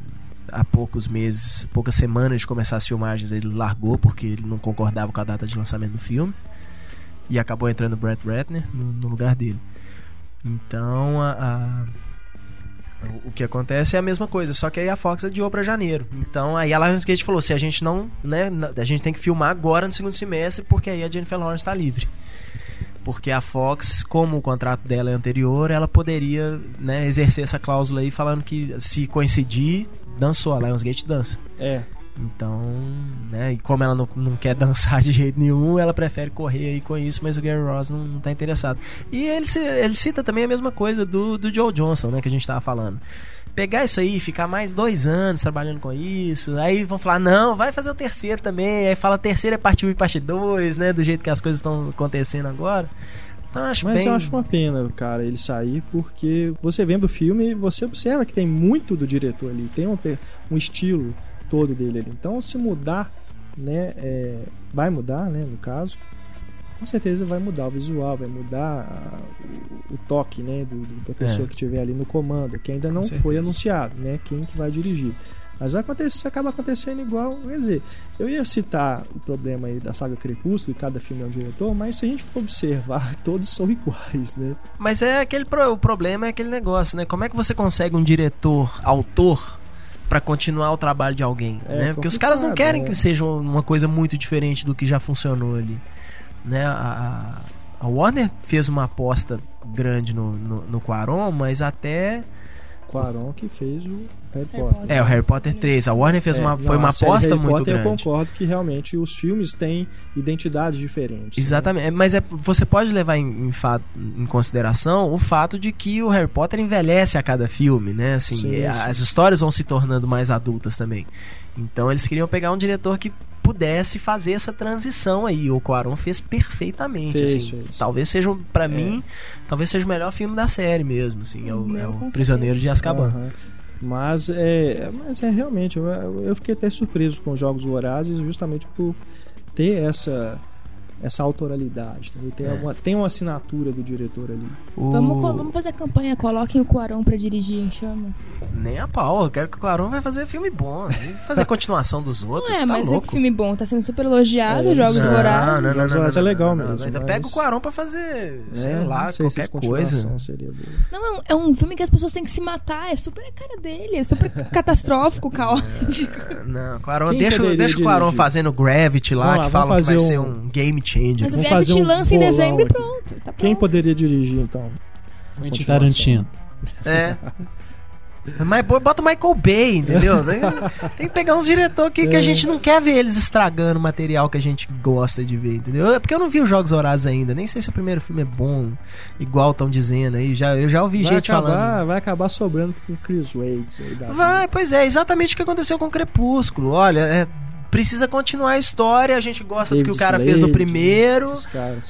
há poucos meses, poucas semanas de começar as filmagens, ele largou porque ele não concordava com a data de lançamento do filme. E acabou entrando o Brett Ratner no, no lugar dele. Então, a, a- o- que acontece é a mesma coisa, só que aí a Fox adiou pra janeiro. Então, aí a Lionsgate falou: se a gente não, né, a gente tem que filmar agora no segundo semestre, porque aí a Jennifer Lawrence tá livre. Porque a Fox, como o contrato dela é anterior, ela poderia né, exercer essa cláusula aí, falando que se coincidir, dançou, a Lionsgate dança. É. Então, né, e como ela não, não quer dançar de jeito nenhum, ela prefere correr aí com isso, mas o Gary Ross não, não tá interessado. E ele, ele cita também a mesma coisa do, do Joe Johnson, né, que a gente tava falando. Pegar isso aí, ficar mais dois anos trabalhando com isso, aí vão falar, não, vai fazer o terceiro também, aí fala terceiro é parte 1 e parte 2, né, do jeito que as coisas estão acontecendo agora. Então, acho Mas bem... eu acho uma pena, cara, ele sair, porque você vendo o filme, você observa que tem muito do diretor ali, tem um, um estilo todo dele ali. Então, se mudar, né, é, vai mudar, né, no caso, com certeza vai mudar o visual, vai mudar a- o, o toque, né, do, da pessoa É. que estiver ali no comando, que ainda não foi anunciado, né, quem que vai dirigir. Mas vai acontecer, acaba acontecendo igual, quer dizer, eu ia citar o problema aí da saga Crepúsculo, que cada filme é um diretor, mas se a gente for observar, todos são iguais, né? Mas é aquele o problema é aquele negócio, né? Como é que você consegue um diretor, autor, pra continuar o trabalho de alguém, É né? Porque os caras não complicado, querem né? que seja uma coisa muito diferente do que já funcionou ali, né? A, a- a Warner fez uma aposta grande no, no, no Quaron, mas até Quaron que fez o Harry Potter. É o Harry Potter 3. A Warner fez É, uma não, foi uma aposta Harry muito Potter, grande. Eu concordo que realmente os filmes têm identidades diferentes. né? Exatamente, mas é, você pode levar em, em fa- em consideração o fato de que o Harry Potter envelhece a cada filme, né? Assim, Sim, é, sim. as histórias vão se tornando mais adultas também. Então eles queriam pegar um diretor que pudesse fazer essa transição aí. O Quaron fez perfeitamente. Fez, assim. fez. Talvez seja, pra É. mim, talvez seja o melhor filme da série mesmo. Assim, é o, é o Prisioneiro de Azkaban. Aham. Mas é, mas é realmente, eu, eu fiquei até surpreso com os Jogos Vorazes justamente por ter essa essa autoralidade, entendeu? Tem, É. alguma, tem uma assinatura do diretor ali. O- Vamos, vamos fazer a campanha, coloquem o Quarão pra dirigir em chama. Nem a pau, eu quero que o Quaron vai fazer filme bom. Fazer continuação dos outros, Não é, tá mas é louco. que filme bom, tá sendo super elogiado, É, Jogos não, Vorazes. Jogos Vorazes é legal mesmo, Então mas- pega o Quaron pra fazer, sei É, lá, não sei se qualquer coisa. continuação Seria boa. Não, é um, é um filme que as pessoas têm que se matar, é super a cara dele, é super catastrófico, caótico. Não, Quaron, Quem deixa, deixa o dirigir? fazendo Gravity lá, lá, que falam que vai fazer ser um- um game changer. Mas o Vamos Gravity fazer um lança em dezembro e aqui. pronto. Tá Quem pronto. poderia dirigir então? Quentin. Tarantino. É. Mas bo- bota o Michael Bay, entendeu? Tem que pegar uns diretores que, que a É. gente não quer ver eles estragando o material que a gente gosta de ver, entendeu? É porque eu não vi os Jogos Horazes ainda, nem sei se o primeiro filme é bom, igual estão dizendo aí. Já, eu já ouvi Vai gente acabar, falando. vai acabar sobrando com o Chris Waits aí da Vai, pois é, exatamente o que aconteceu com o Crepúsculo. Olha, é, precisa continuar a história, a gente gosta do que o David cara fez no Slade, primeiro.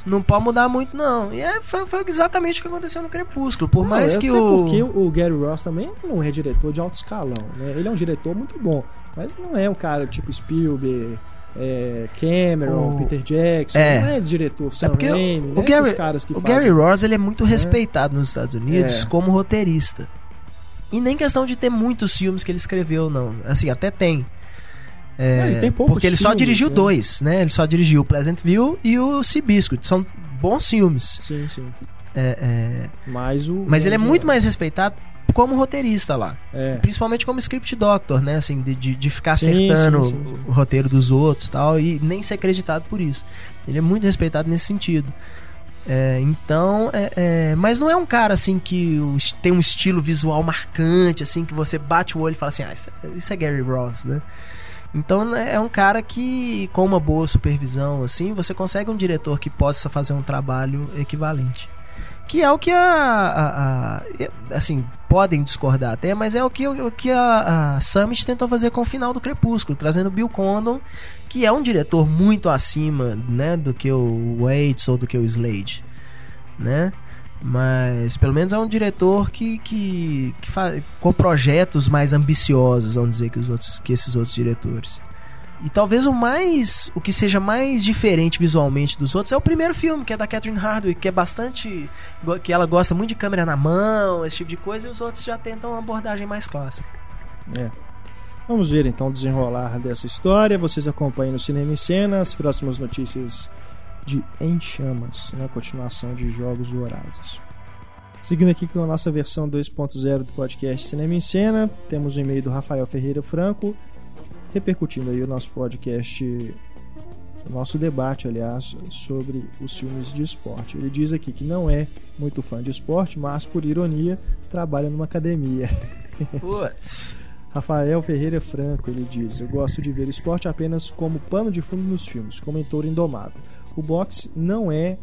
Não pode mudar muito, não. E é, foi, foi exatamente o que aconteceu no Crepúsculo. Por Não, mais é que o. porque o Gary Ross também não é diretor de alto escalão, né? Ele é um diretor muito bom, mas não é um cara tipo Spielberg, é, Cameron, O- Peter Jackson, É. não é diretor Sam porque o- Raimi, o né? Gary- caras que O fazem... Gary Ross ele é muito respeitado nos Estados Unidos É. como roteirista. E nem questão de ter muitos filmes que ele escreveu, não. Assim, até tem. É, Ah, ele tem poucos porque ele só filmes, dirigiu né? dois, né? Ele só dirigiu o Pleasant View e o Seabiscuit. São bons filmes. Sim, sim. É, é, Mas, o, mas ele é muito mais respeitado como roteirista lá. É. Principalmente como script doctor, né? Assim, de, de, de ficar Sim, acertando sim, sim, o roteiro dos outros e tal, e nem ser acreditado por isso. Ele é muito respeitado nesse sentido. É, então, é, é, mas não é um cara assim que tem um estilo visual marcante, assim, que você bate o olho e fala assim, ah, isso, é- isso é Gary Ross, né? Então né, é um cara que, com uma boa supervisão, assim, você consegue um diretor que possa fazer um trabalho equivalente. Que é o que a, a- a- assim, podem discordar até, mas é o que, o que a, a Summit tentou fazer com o final do Crepúsculo, trazendo Bill Condon, que é um diretor muito acima, né, do que o Waits ou do que o Slade, né? Mas pelo menos é um diretor que, que, que fa- com projetos mais ambiciosos, vamos dizer que os outros que esses outros diretores. E talvez o mais. O que seja mais diferente visualmente dos outros é o primeiro filme, que é da Catherine Hardwicke, que é bastante. que ela gosta muito de câmera na mão, esse tipo de coisa, e os outros já tentam uma abordagem mais clássica. É. Vamos ver então o desenrolar dessa história. Vocês acompanhem no Cinema em Cena as próximas notícias de Em Chamas, na né? continuação de Jogos Vorazes. Seguindo aqui com a nossa versão 2.0 do podcast Cinema em Cena, temos o e-mail do Rafael Ferreira Franco, repercutindo aí o nosso podcast, o nosso debate, aliás, sobre os filmes de esporte. Ele diz aqui que não é muito fã de esporte, mas por ironia trabalha numa academia. Putz. Rafael Ferreira Franco, ele diz: Eu gosto de ver esporte apenas como pano de fundo nos filmes, Touro Indomável. O boxe não é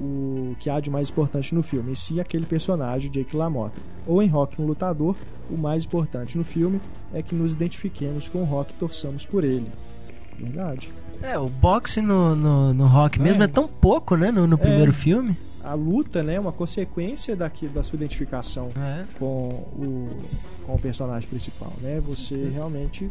o que há de mais importante no filme, e sim aquele personagem, Jake LaMotta. Ou em Rock, um lutador, o mais importante no filme é que nos identifiquemos com o Rock e torçamos por ele. Verdade. É, o boxe no, no, no Rock mesmo é, é tão pouco, né, no, no é. primeiro filme. A luta, né, é uma consequência daqui, da sua identificação é. com, o, com o personagem principal, né? Você realmente...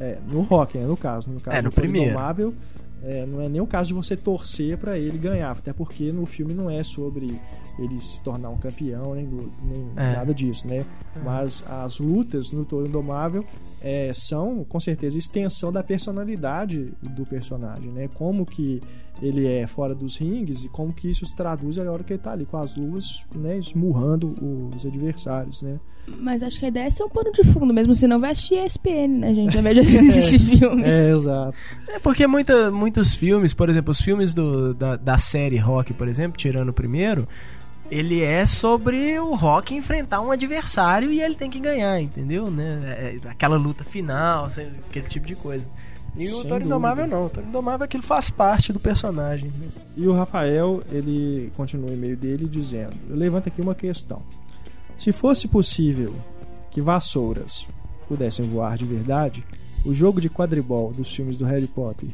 É, no Rock, né, no caso. No caso é, no do primeiro. Indomável, é, não é nem o caso de você torcer para ele ganhar, até porque no filme não é sobre ele se tornar um campeão, nem, nem é. nada disso, né? É. Mas as lutas no Touro Indomável é, são, com certeza, extensão da personalidade do personagem, né? Como que ele é fora dos rings e como que isso se traduz na hora que ele tá ali com as luvas, né? Esmurrando os adversários, né? Mas acho que a ideia é ser um pano de fundo mesmo, senão vai assistir ESPN, né, gente? Ao invés de assistir filme. É, exato. É porque muita, muitos filmes, por exemplo, os filmes do, da, da série Rock, por exemplo, tirando o primeiro, ele é sobre o Rock enfrentar um adversário e ele tem que ganhar, entendeu? Né? É, é aquela luta final, aquele tipo de coisa. E Sem o Toro Indomável não. O Toro Indomável aquilo faz parte do personagem. Mesmo. E o Rafael, ele continua o e-mail dele dizendo: Eu levanto aqui uma questão. Se fosse possível que vassouras pudessem voar de verdade, o jogo de quadribol dos filmes do Harry Potter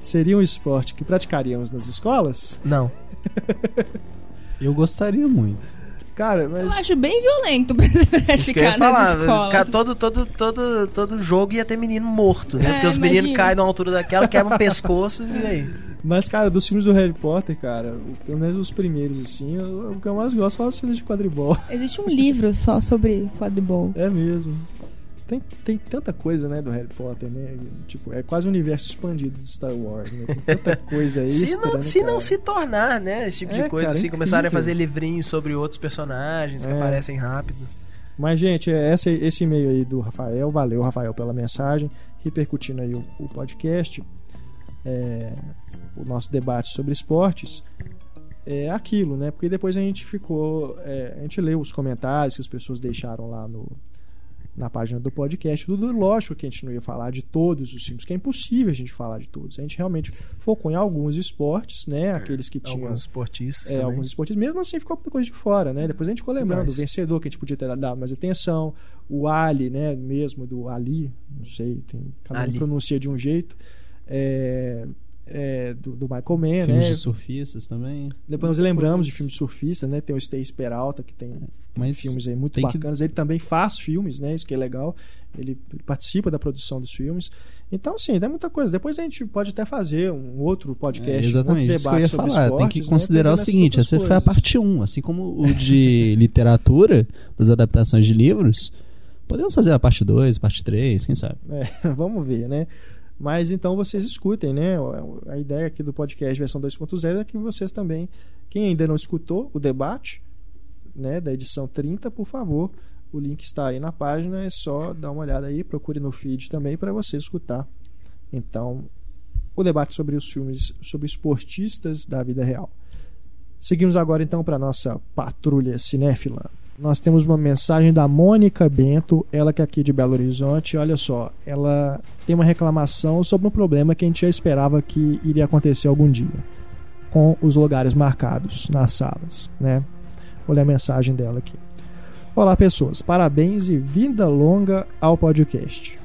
seria um esporte que praticaríamos nas escolas? Não. Eu gostaria muito. Cara, mas... Eu acho bem violento pra se praticar nas falar, escolas. Todo, todo, todo, todo jogo ia ter menino morto, né? É, Porque os imagina. meninos caem na altura daquela, quebram o pescoço e aí. Mas, cara, dos filmes do Harry Potter, cara, pelo menos os primeiros, assim, o que eu mais gosto são as cenas de quadribol. Existe um livro só sobre quadribol. É mesmo. Tem, tem tanta coisa, né, do Harry Potter, né? Tipo, é quase o um universo expandido do Star Wars, né? Tem tanta coisa extra, se não, né, se não se tornar, né, esse tipo é, de coisa, cara, assim, começarem a fazer livrinhos sobre outros personagens que é. aparecem rápido. Mas, gente, esse, esse e-mail aí do Rafael, valeu, Rafael, pela mensagem, repercutindo aí o, o podcast, é, o nosso debate sobre esportes, é aquilo, né? Porque depois a gente ficou, é, a gente leu os comentários que as pessoas deixaram lá no, na página do podcast. Tudo lógico que a gente não ia falar de todos os filmes, que é impossível a gente falar de todos. A gente realmente focou em alguns esportes, né? Aqueles que tinham. Alguns esportistas. É, alguns esportistas. Mesmo assim, ficou muita coisa de fora, né? Depois a gente ficou lembrando, o vencedor que a gente podia ter dado mais atenção, o Ali, né? Mesmo do Ali, não sei, tem, cada um pronuncia de um jeito. É, é, do, do, Michael Mann, filmes né? de surfistas também. Depois nós lembramos de filmes de surfistas, né? Tem o Stace Peralta, que tem, tem filmes aí muito bacanas. Que... Ele também faz filmes, né? Isso que é legal. Ele, ele, participa da produção dos filmes. Então, sim, tem muita coisa. Depois a gente pode até fazer um outro podcast, é, exatamente, um outro debate sobre falar. esportes. Tem que né? considerar né? o seguinte, essa foi a parte 1. Assim como o de literatura, das adaptações de livros, podemos fazer a parte 2, parte 3, quem sabe. É, vamos ver, né? Mas então vocês escutem, né? A ideia aqui do podcast versão 2.0 é que vocês também, quem ainda não escutou o debate, né, da edição 30, por favor, o link está aí na página, é só dar uma olhada aí, procure no feed também para você escutar. Então, o debate sobre os filmes sobre esportistas da vida real. Seguimos agora então para nossa patrulha cinéfila nós temos uma mensagem da Mônica Bento, ela que é aqui de Belo Horizonte. Olha só, ela tem uma reclamação sobre um problema que a gente já esperava que iria acontecer algum dia, com os lugares marcados nas salas, né? Vou ler a mensagem dela aqui. Olá, pessoas. Parabéns e vida longa ao podcast.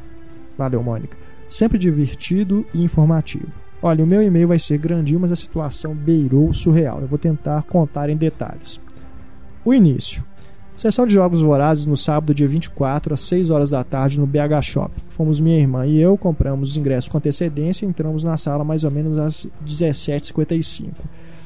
Valeu, Mônica. Sempre divertido e informativo. Olha, o meu e-mail vai ser grandinho, mas a situação beirou surreal. Eu vou tentar contar em detalhes. O início. Sessão de jogos vorazes no sábado, dia 24, às 6 horas da tarde, no BH Shop. Fomos minha irmã e eu, compramos os ingressos com antecedência e entramos na sala mais ou menos às 17h55.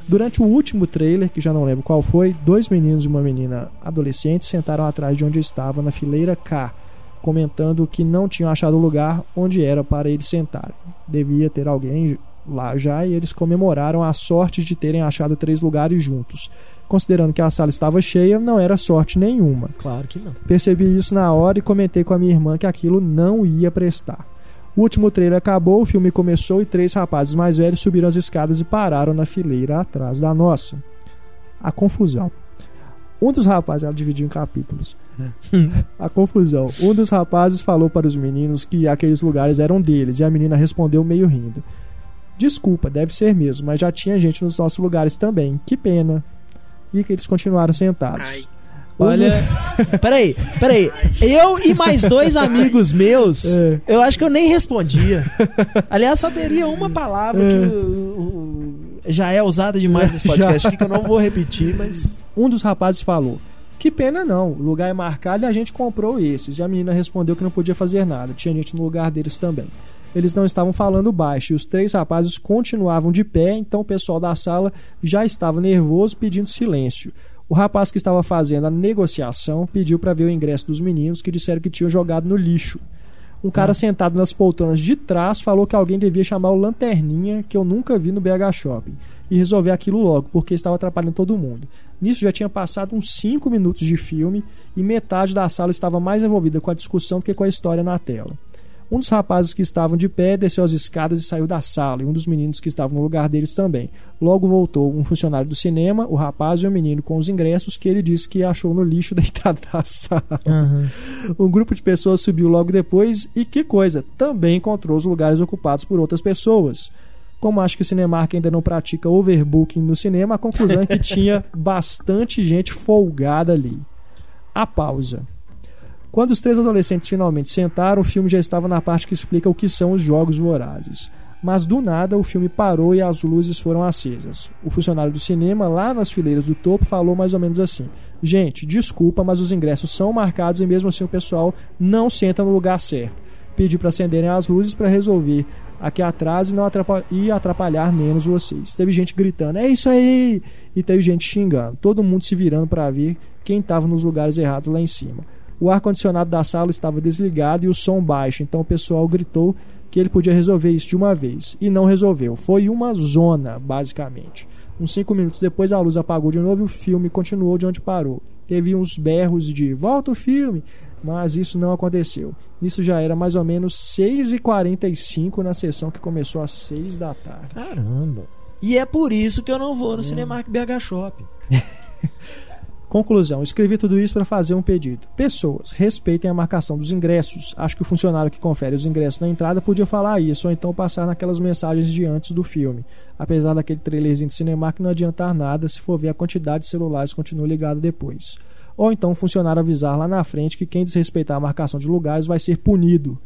Durante o último trailer, que já não lembro qual foi, dois meninos e uma menina adolescente sentaram atrás de onde eu estava, na fileira K, comentando que não tinham achado o lugar onde era para eles sentarem. Devia ter alguém lá já e eles comemoraram a sorte de terem achado três lugares juntos. Considerando que a sala estava cheia, não era sorte nenhuma. Claro que não. Percebi isso na hora e comentei com a minha irmã que aquilo não ia prestar. O último trailer acabou, o filme começou e três rapazes mais velhos subiram as escadas e pararam na fileira atrás da nossa. A confusão. Um dos rapazes, ela dividiu em capítulos. a confusão. Um dos rapazes falou para os meninos que aqueles lugares eram deles e a menina respondeu meio rindo. Desculpa, deve ser mesmo, mas já tinha gente nos nossos lugares também. Que pena. E que eles continuaram sentados. Ai. Olha. peraí, peraí. Eu e mais dois amigos meus, é. eu acho que eu nem respondia. Aliás, só teria uma palavra é. que o, o, já é usada demais nesse podcast que eu não vou repetir, mas. Um dos rapazes falou. Que pena não, o lugar é marcado e a gente comprou esses. E a menina respondeu que não podia fazer nada, tinha gente no lugar deles também. Eles não estavam falando baixo e os três rapazes continuavam de pé, então o pessoal da sala já estava nervoso pedindo silêncio. O rapaz que estava fazendo a negociação pediu para ver o ingresso dos meninos que disseram que tinham jogado no lixo. Um cara ah. sentado nas poltronas de trás falou que alguém devia chamar o Lanterninha, que eu nunca vi no BH Shopping, e resolver aquilo logo, porque estava atrapalhando todo mundo. Nisso já tinha passado uns 5 minutos de filme e metade da sala estava mais envolvida com a discussão do que com a história na tela. Um dos rapazes que estavam de pé desceu as escadas e saiu da sala, e um dos meninos que estavam no lugar deles também. Logo voltou um funcionário do cinema, o rapaz e o menino com os ingressos que ele disse que achou no lixo deitado na sala. Uhum. Um grupo de pessoas subiu logo depois e que coisa, também encontrou os lugares ocupados por outras pessoas. Como acho que o Cinemark ainda não pratica overbooking no cinema, a conclusão é que tinha bastante gente folgada ali. A pausa. Quando os três adolescentes finalmente sentaram, o filme já estava na parte que explica o que são os jogos vorazes. Mas do nada o filme parou e as luzes foram acesas. O funcionário do cinema, lá nas fileiras do topo, falou mais ou menos assim: Gente, desculpa, mas os ingressos são marcados e mesmo assim o pessoal não senta no lugar certo. Pedi para acenderem as luzes para resolver aqui atrás e não atrapalhar, e atrapalhar menos vocês. Teve gente gritando: É isso aí! E teve gente xingando. Todo mundo se virando para ver quem estava nos lugares errados lá em cima. O ar-condicionado da sala estava desligado e o som baixo, então o pessoal gritou que ele podia resolver isso de uma vez. E não resolveu. Foi uma zona, basicamente. Uns cinco minutos depois a luz apagou de novo e o filme continuou de onde parou. Teve uns berros de volta o filme, mas isso não aconteceu. Isso já era mais ou menos 6h45 na sessão que começou às 6 da tarde. Caramba! E é por isso que eu não vou no é. Cinemark BH Shopping. Conclusão: escrevi tudo isso para fazer um pedido. Pessoas, respeitem a marcação dos ingressos. Acho que o funcionário que confere os ingressos na entrada podia falar isso, ou então passar naquelas mensagens de antes do filme. Apesar daquele trailerzinho de cinema que não adiantar nada se for ver a quantidade de celulares continua ligada depois. Ou então o funcionário avisar lá na frente que quem desrespeitar a marcação de lugares vai ser punido.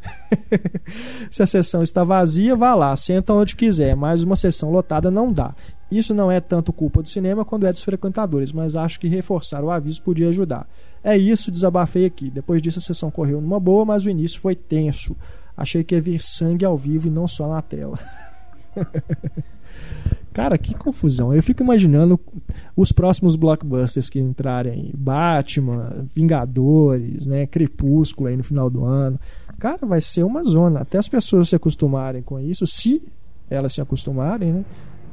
se a sessão está vazia, vá lá, senta onde quiser, mas uma sessão lotada não dá. Isso não é tanto culpa do cinema quanto é dos frequentadores, mas acho que reforçar o aviso podia ajudar. É isso, desabafei aqui. Depois disso a sessão correu numa boa, mas o início foi tenso. Achei que ia vir sangue ao vivo e não só na tela. Cara, que confusão. Eu fico imaginando os próximos blockbusters que entrarem. Batman, Vingadores, né? Crepúsculo aí no final do ano. Cara, vai ser uma zona. Até as pessoas se acostumarem com isso, se elas se acostumarem, né?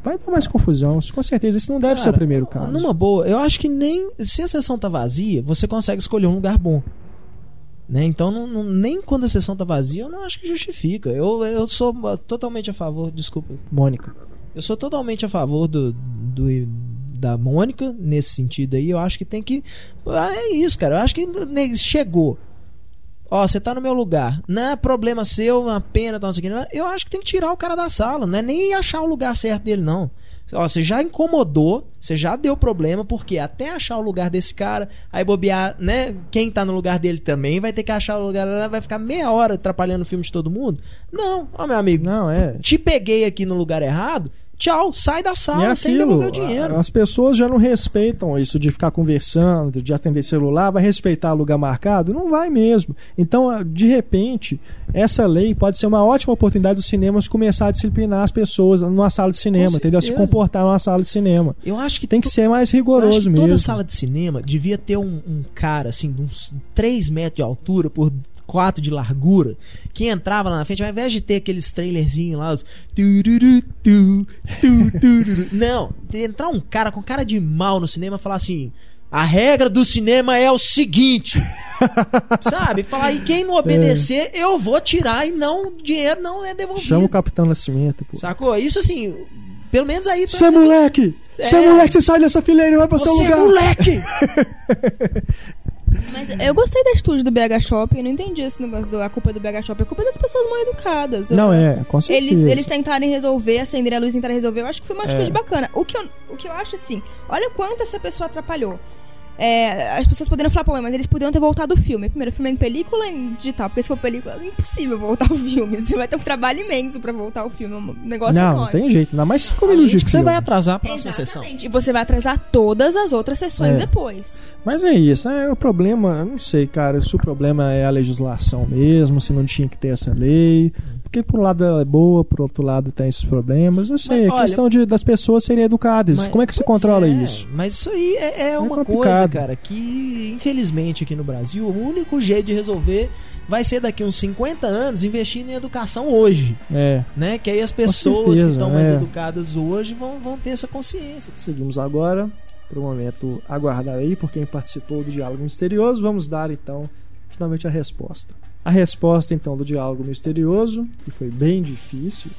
Vai dar mais confusão. Com certeza, isso não deve Cara, ser o primeiro caso. Numa boa, eu acho que nem. Se a sessão tá vazia, você consegue escolher um lugar bom. Né? Então, não, não, nem quando a sessão tá vazia, eu não acho que justifica. Eu, eu sou totalmente a favor. Desculpa. Mônica. Eu sou totalmente a favor do, do da Mônica nesse sentido aí. Eu acho que tem que. Ah, é isso, cara. Eu acho que chegou. Ó, você tá no meu lugar. Não é problema seu, uma pena, tal, não sei o que. Eu acho que tem que tirar o cara da sala. Não é nem achar o lugar certo dele, não. Ó, você já incomodou, você já deu problema, porque até achar o lugar desse cara, aí bobear, né? Quem tá no lugar dele também vai ter que achar o lugar, vai ficar meia hora atrapalhando o filme de todo mundo. Não, ó, meu amigo. Não, é. Te peguei aqui no lugar errado, tchau, sai da sala é sem aquilo, devolver o dinheiro. As pessoas já não respeitam isso de ficar conversando, de atender celular, vai respeitar lugar marcado? Não vai mesmo. Então, ah, de repente, essa lei pode ser uma ótima oportunidade dos cinemas começar a disciplinar as pessoas numa sala de cinema, entendeu? Se comportar numa sala de cinema. Eu acho que Tem que ser mais rigoroso mesmo. toda sala de cinema devia ter um, um cara assim, de uns 3 metros de altura por 4 de largura, que entrava lá na frente, ao invés de ter aqueles trailerzinhos lá, os. Não, entrar um cara com cara de mal no cinema e falar assim. A regra do cinema é o seguinte, sabe? Falar, e quem não obedecer, eu vou tirar e não, o dinheiro não é devolvido. Chama o Capitão Nascimento, pô. Sacou? Isso assim, pelo menos aí. Você é moleque! Você é É. moleque, você sai dessa fileira e vai pro seu Você é lugar! moleque! Mas eu gostei da atitude do BH Shopping, eu não entendi esse negócio do a culpa é do BH Shopping, a culpa é das pessoas mal educadas. Não, é, com certeza. Eles, eles tentarem resolver, acender a luz e tentarem resolver, eu acho que foi uma É. atitude bacana. O que, eu, o que eu acho assim, olha quanto essa pessoa atrapalhou. É, as pessoas poderiam falar, pô, mas eles poderiam ter voltado o filme. Primeiro, o filme é em película em digital? Porque se for película, é impossível voltar o filme. Você vai ter um trabalho imenso pra voltar o filme. É um negócio Não, não enorme. tem jeito. Ainda mais 5 Além minutos de que você filme. vai atrasar a próxima sessão. Exatamente. E você vai atrasar todas as outras sessões É. depois. Mas é isso, é o problema, eu não sei, cara, se o problema é a legislação mesmo, se não tinha que ter essa lei, porque por um lado ela é boa, por outro lado tem esses problemas, eu sei, Mas, a olha- questão de, das pessoas serem educadas, Mas- como é que se controla é, isso? Mas isso aí é, é uma coisa, cara, que infelizmente aqui no Brasil, o único jeito de resolver vai ser daqui uns 50 anos investindo em educação hoje, É, né? Que aí as pessoas que certeza, estão mais é. educadas hoje vão, vão ter essa consciência. seguimos agora para o momento aguardar aí por quem participou do Diálogo Misterioso, vamos dar então finalmente a resposta. A resposta então do Diálogo Misterioso, que foi bem difícil,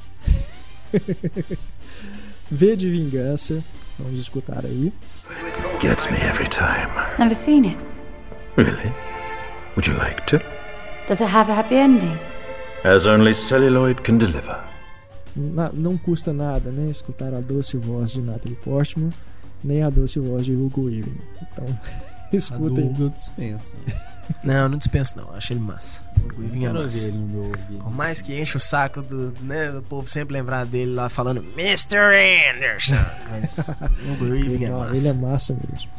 V de Vingança, vamos escutar aí. Gets me every time. Never seen it. Really? Would you like to? Does it have a happy ending? As only celluloid can deliver. Na- não custa nada, né? Escutar a doce voz de Natalie Portman, nem a doce voz de Hugo Weaving. Então, A escutem. Hugo eu dispenso. Não, não dispenso não. Acho ele massa. O é Quero massa. ele no meu ouvido. Por mais que enche o saco do, né, do povo sempre lembrar dele lá falando Mr. Anderson. Mas o Weaving é massa. ele é massa mesmo.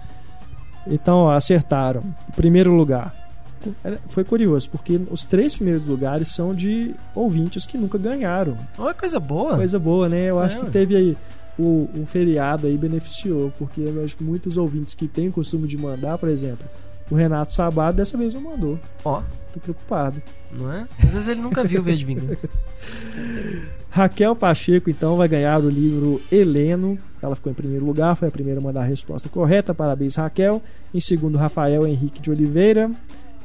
Então, ó, acertaram. Primeiro lugar. Foi curioso, porque os três primeiros lugares são de ouvintes que nunca ganharam. Olha coisa boa. Coisa boa, né? Eu acho É, que ué. teve aí. O, o feriado aí beneficiou, porque eu acho que muitos ouvintes que têm o costume de mandar, por exemplo, o Renato Sabato dessa vez não mandou. Ó, Tô preocupado. não é? Às vezes ele nunca viu o V de Vingança. Raquel Pacheco, então, vai ganhar o livro Heleno. Ela ficou em primeiro lugar, foi a primeira a mandar a resposta correta. Parabéns, Raquel. Em segundo, Rafael Henrique de Oliveira.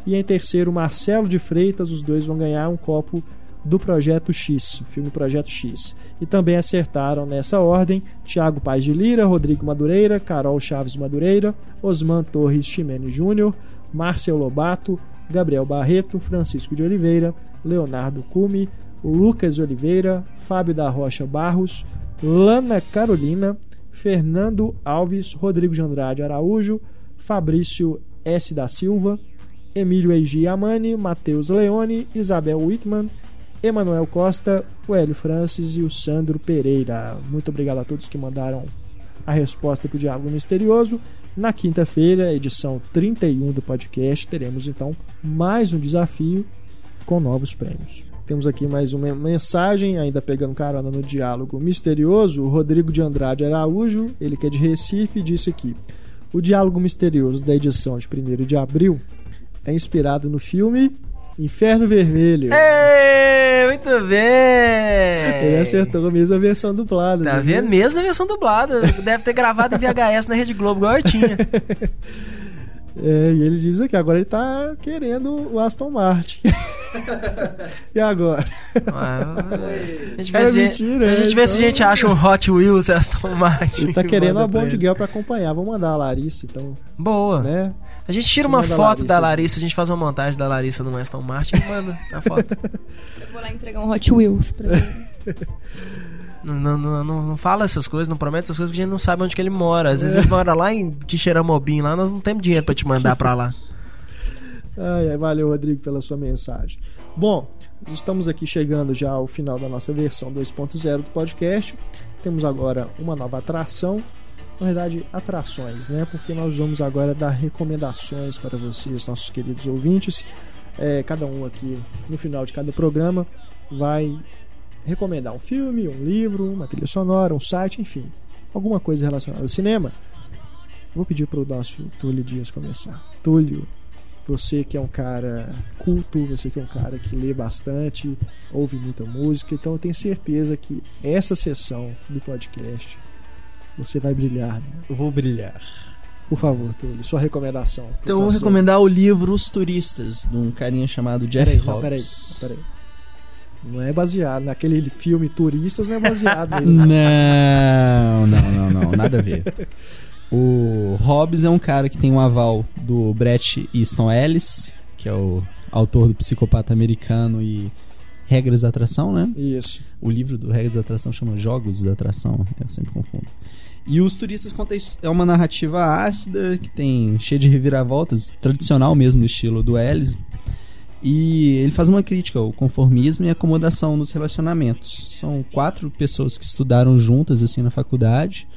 E em terceiro, Marcelo de Freitas. Os dois vão ganhar um copo do Projeto X, o filme Projeto X. E também acertaram nessa ordem Tiago Paz de Lira, Rodrigo Madureira, Carol Chaves Madureira, Osman Torres Ximene Júnior, Márcio Lobato, Gabriel Barreto, Francisco de Oliveira, Leonardo Cume, Lucas Oliveira, Fábio da Rocha Barros, Lana Carolina, Fernando Alves, Rodrigo de Andrade Araújo, Fabrício S. da Silva, Emílio Eiji Amani, Matheus Leone, Isabel Whitman, Emanuel Costa, o Hélio Francis e o Sandro Pereira. Muito obrigado a todos que mandaram a resposta para o Diálogo Misterioso. Na quinta-feira, edição 31 do podcast, teremos então mais um desafio com novos prêmios. Temos aqui mais uma mensagem, ainda pegando carona no diálogo misterioso. O Rodrigo de Andrade Araújo, ele que é de Recife, disse aqui: O diálogo misterioso da edição de 1 de abril é inspirado no filme Inferno Vermelho. Ei, muito bem! Ele acertou a mesma versão dublada. Tá viu? vendo? Mesmo na versão dublada. Deve ter gravado em VHS na Rede Globo, igual eu tinha. É, e ele diz aqui, agora ele tá querendo o Aston Martin. e agora? A gente vê, Era se, mentira, a gente é, vê se a então- gente acha um Hot Wheels Aston Martin. Ele tá que querendo a Bond. Girl pra acompanhar. Vou mandar a Larissa, então, Boa. né? A gente tira uma foto Larissa, da. Larissa, a gente faz uma montagem da Larissa no Aston Martin e manda a foto. Eu vou lá entregar um Hot Wheels pra ele. Não, não, não, não- não fala essas coisas, não promete essas coisas porque a gente não sabe onde que ele mora. Às vezes ele mora lá em Quixeramobim, lá nós não temos dinheiro pra te mandar pra lá. Ai, ai, valeu, Rodrigo, pela sua mensagem. Bom, estamos aqui chegando já ao final da nossa versão 2.0 do podcast. temos agora uma nova atração. Na verdade, atrações, né? Porque nós vamos agora dar recomendações para vocês, nossos queridos ouvintes. É, cada um aqui, no final de cada programa, vai recomendar um filme, um livro, uma trilha sonora, um site, enfim, alguma coisa relacionada ao cinema. Vou pedir para o nosso Túlio Dias começar. Túlio, você que é um cara culto, você que é um cara que lê bastante, ouve muita música, então eu tenho certeza que essa sessão do podcast você vai brilhar. Né? Eu vou brilhar. Por favor, Túlio, sua recomendação. Então eu vou nossos recomendar o livro Os Turistas, de um carinha chamado Jeff Peraí, não, Hobbs. peraí, não, peraí. Não é baseado naquele filme Turistas, não é baseado nele. Não, não, não, não, nada a ver. O Hobbes é um cara que tem um aval do Bret Easton Ellis, que é o autor do Psicopata Americano e Regras da Atração, né? Isso. O livro do Regras da Atração chama Jogos da Atração, eu sempre confundo. E os turistas conta is- é uma narrativa ácida que tem cheia de reviravoltas, tradicional mesmo no estilo do Ellis. E ele faz uma crítica ao conformismo e acomodação nos relacionamentos. São quatro pessoas que estudaram juntas assim na faculdade.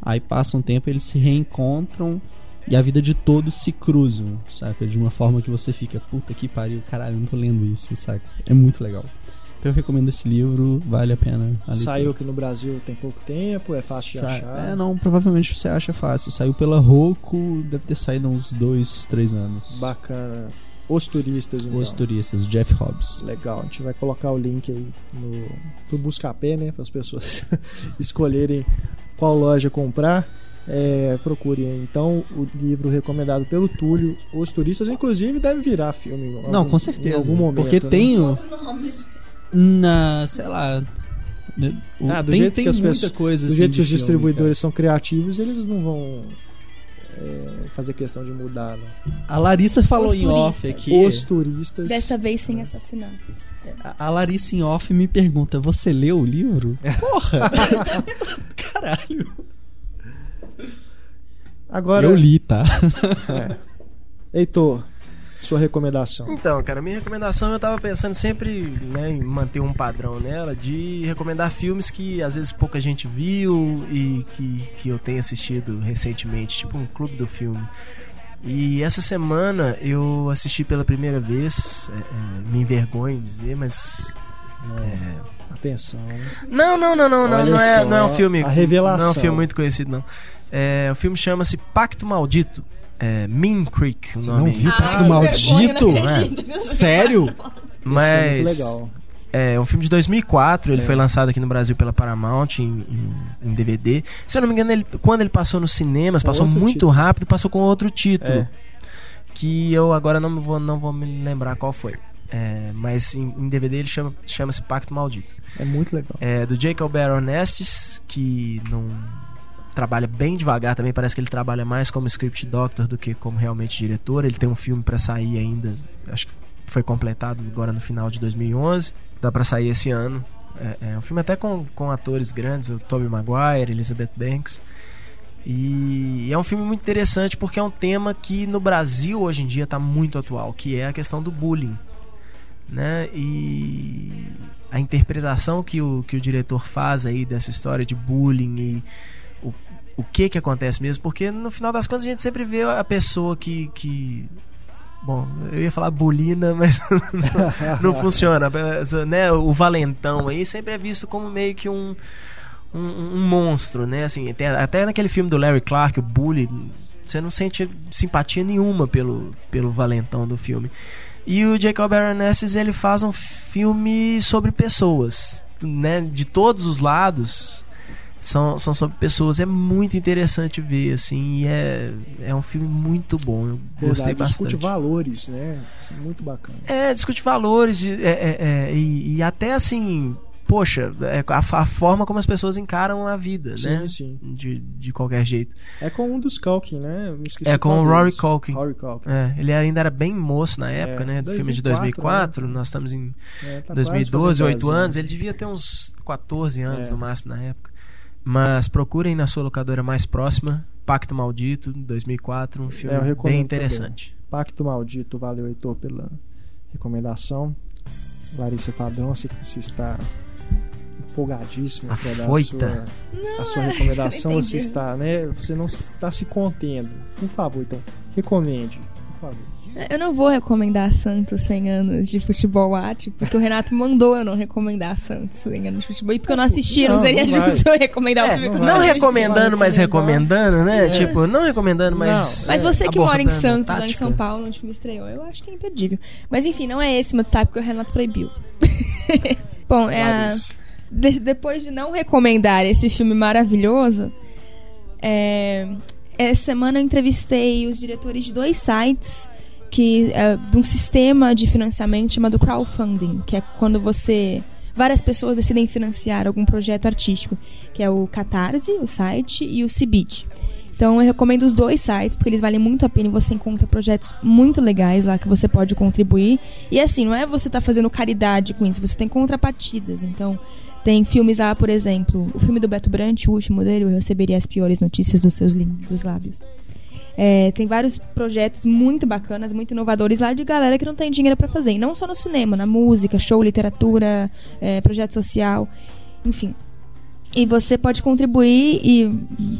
Aí passa um tempo, eles se reencontram e a vida de todos se cruzam, saca? De uma forma que você fica, puta que pariu, caralho, não tô lendo isso, saca? É muito legal. Então eu recomendo esse livro, vale a pena a. Saiu aqui no Brasil tem pouco tempo, é fácil de Sa- achar. É, não, provavelmente você acha fácil. Saiu pela Roku, deve ter saído há uns dois, três anos. Bacana. Os turistas, então. Os turistas, Jeff Hobbs. Legal, a gente vai colocar o link aí no, no Buscapé, né? Para as pessoas escolherem qual loja comprar. É, procurem então o livro recomendado pelo Túlio, Os Turistas. Inclusive, deve virar filme. Não, algum- com certeza. Em algum momento. Porque né? tem o. Na, sei lá. né, o- Ah, do tem, jeito tem que as muita pessoas- coisa Do assim, jeito que os filme, distribuidores são criativos, eles não vão é, fazer questão de mudar. Né? cara. A Larissa falou Os em off aqui. Os turistas. Dessa vez sem assassinatos. A- A Larissa em off me pergunta: Você leu o livro? Porra! Caralho! Agora, Eu li, tá? É. Heitor, sua recomendação. Então, cara, minha recomendação eu tava pensando sempre né, em manter um padrão nela de recomendar filmes que às vezes pouca gente viu e que, que eu tenho assistido recentemente, tipo um clube do filme. E essa semana eu assisti pela primeira vez, é, é, me envergonho de dizer, mas. é, Atenção. Não, não, não, não, não, Olha não é, só, não é um filme. a revelação. Não é um filme muito conhecido, não. É, o filme chama-se Pacto Maldito. É, Mean Creek, o Você nome. não viu Ah, Pacto que Maldito? vergonha, não né? Sério? Isso é Mas muito legal. é um filme de 2004, ele É. foi lançado aqui no Brasil pela Paramount em, em- em DVD. Se eu não me engano, ele- quando ele passou nos cinemas, Com passou muito título. rápido, passou com outro título. É. Que eu agora não vou, não vou me lembrar qual foi. É, mas em, em DVD ele chama- chama-se Pacto Maldito. É muito legal. É do Jacob Baron Estes, que não trabalha bem devagar também, parece que ele trabalha mais como script doctor do que como realmente diretor. Ele tem um filme pra sair ainda, acho que foi completado agora no final de 2011, dá pra sair esse ano. É, é um filme até com, com atores grandes, o Tobey Maguire, Elizabeth Banks. E é um filme muito interessante porque é um tema que no Brasil hoje em dia está muito atual, que é a questão do bullying. Né? E a interpretação que o, que o diretor faz aí dessa história de bullying e o, o que que acontece mesmo, porque no final das contas a gente sempre vê a pessoa que. que bom, eu ia falar bulina, mas não funciona. Essa, Né? O valentão aí sempre é visto como meio que um, um, um monstro, né? Assim, tem- até naquele filme do Larry Clark, o Bully, você não sente simpatia nenhuma pelo, pelo valentão do filme. E o Jacob Aronofsky ele faz um filme sobre pessoas, né? De todos os lados são, são sobre pessoas. É muito interessante ver, assim, e é, é um filme muito bom. Eu gostei Verdade, discute bastante. valores, né? Isso é muito bacana. É, discute valores de- é, é, é, e, e até assim, poxa, é, a, a forma como as pessoas encaram a vida, Sim, né? sim. De, de qualquer jeito. É com um dos Culkin, né? É com o Rory. Culkin. Rory Culkin. É, ele ainda era bem moço na época, É, né? Do filme de 2004, 2004, nós estamos em tá quase 2012, fazendo 8 10 anos. Ele devia ter uns 14 anos no máximo na época. Mas procurem na sua locadora mais próxima, Pacto Maldito, 2004, um filme É, eu recomendo bem interessante. Pacto Maldito, valeu Heitor pela recomendação. Larissa Padrão, você, você está empolgadíssima para dar a sua, a sua recomendação. Você está, né? Você não está se contendo. Por favor, então, recomende. Por favor. Eu não vou recomendar Santos 100 anos de futebol arte, porque o Renato mandou eu não recomendar Santos 100 anos de futebol. E porque eu não assisti, não, Não, seria não justo eu recomendar o É, filme que eu não não recomendando, mas recomendando, né? É. Tipo, não recomendando, mas. Mas É, você que mora em Santos, lá em. São Paulo, onde o filme estreou, eu acho que é imperdível. Mas enfim, não é esse meu destaque, porque o Renato proibiu. Bom, é a- de- depois de não recomendar esse filme maravilhoso, é, essa semana eu entrevistei os diretores de dois sites que é, de um sistema de financiamento chamado crowdfunding, que é quando você várias pessoas decidem financiar algum projeto artístico, que é o Catarse, o site, e o Cibit. Então eu recomendo os dois sites, porque eles valem muito a pena e você encontra projetos muito legais lá que você pode contribuir. E assim, não é você estar fazendo caridade com isso, você tem contrapartidas. Então, tem filmes lá, por exemplo, o filme do Beto Brant, o último dele, eu receberia as piores notícias dos seus lábios. É, tem vários projetos muito bacanas, muito inovadores lá de galera que não tem dinheiro pra fazer. E não só no cinema, na música, show, literatura, é, projeto social, enfim. E você pode contribuir e,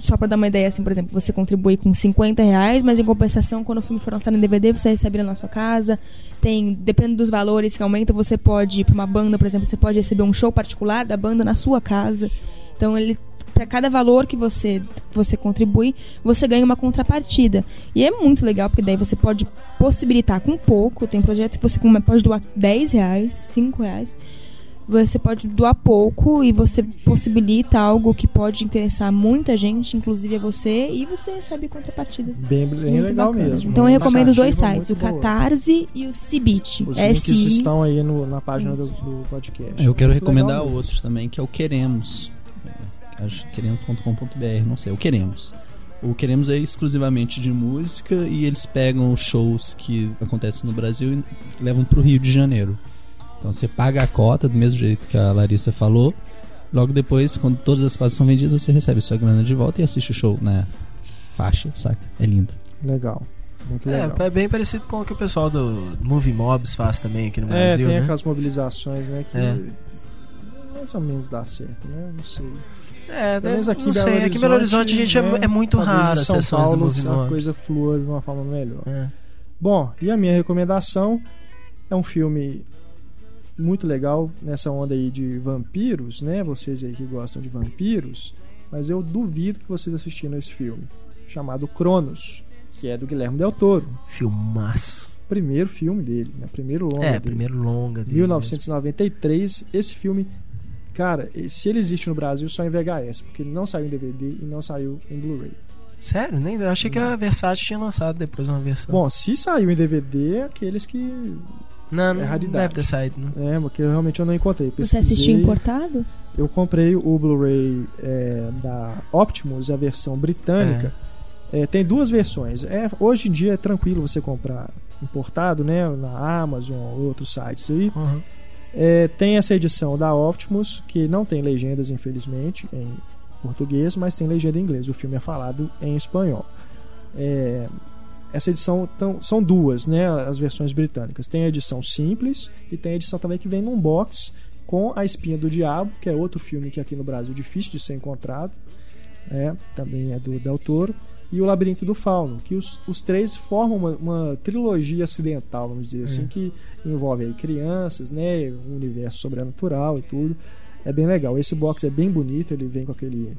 só pra dar uma ideia, assim, por exemplo, você contribui com 50 reais, mas em compensação, quando o filme for lançado em DVD, você recebe ele na sua casa. Tem, dependendo dos valores que aumenta, você pode ir pra uma banda, por exemplo, você pode receber um show particular da banda na sua casa. Então ele para cada valor que você que você contribui, você ganha uma contrapartida. E é muito legal, porque daí você pode possibilitar com pouco. Tem projetos que você pode doar 10 reais, 5 reais. Você pode doar pouco e você possibilita algo que pode interessar muita gente, inclusive a você, e você recebe contrapartidas. Bem, bem legal bacanas. mesmo. Então eu recomendo os dois sites, o muito boa. Catarse e o Cibit. Os links S-I. estão aí no- na página do, do podcast. Eu quero Muito recomendar legal mesmo. outro também, que é o Queremos. É, acho Queremos.com.br, não sei, o Queremos. O Queremos é exclusivamente de música e eles pegam os shows que acontecem no Brasil e levam pro Rio de Janeiro. Então você paga a cota do mesmo jeito que a Larissa falou. Logo depois, quando todas as cotas são vendidas, você recebe sua grana de volta e assiste o show na faixa, saca? É lindo. Legal. Muito legal. É, é bem parecido com o que o pessoal do Movie Mobs faz também aqui no É, Brasil, tem né? aquelas mobilizações, né, que É. mais ou menos dá certo, né? Não sei. É, Pelo menos aqui não Belo sei, aqui em Belo Horizonte, gente, é, né, é muito raro as São sessões Paulo a coisa flua de uma forma melhor. É. Bom, e a minha recomendação é um filme muito legal nessa onda aí de vampiros, né? Vocês aí que gostam de vampiros, mas eu duvido que vocês assistiram esse filme, chamado Cronos, que é do Guilherme Del Toro. Filmaço. Primeiro filme dele, né? Primeiro longa É, dele. primeiro longa dele 1993. Esse filme, cara, se ele existe no Brasil, só em VHS, porque ele não saiu em DVD e não saiu em Blu-ray. Sério? Nem, eu achei que a Versátil tinha lançado depois uma versão. Bom, se saiu em DVD, é aqueles que. não, não é raridade. deve ter saído. Não. É, porque realmente eu não encontrei. Você Pesquisei, assistiu importado? Eu comprei o Blu-ray é, da Optimus, a versão britânica. É, tem duas versões. É, hoje em dia é tranquilo você comprar importado, né? Na Amazon ou outros sites aí. Uhum. É, tem essa edição da Optimus, que não tem legendas, infelizmente, em português, mas tem legenda em inglês. O filme é falado em espanhol. É, essa edição tão- são duas, né? As versões britânicas. Tem a edição simples e tem a edição também que vem num box com A Espinha do Diabo, que é outro filme que aqui no Brasil é difícil de ser encontrado. É, também é do Del Toro. E o Labirinto do Fauno, que os, os três formam uma, uma trilogia acidental, vamos dizer assim, que envolve aí crianças, né, um universo sobrenatural e tudo. É bem legal. Esse box é bem bonito, ele vem com aquele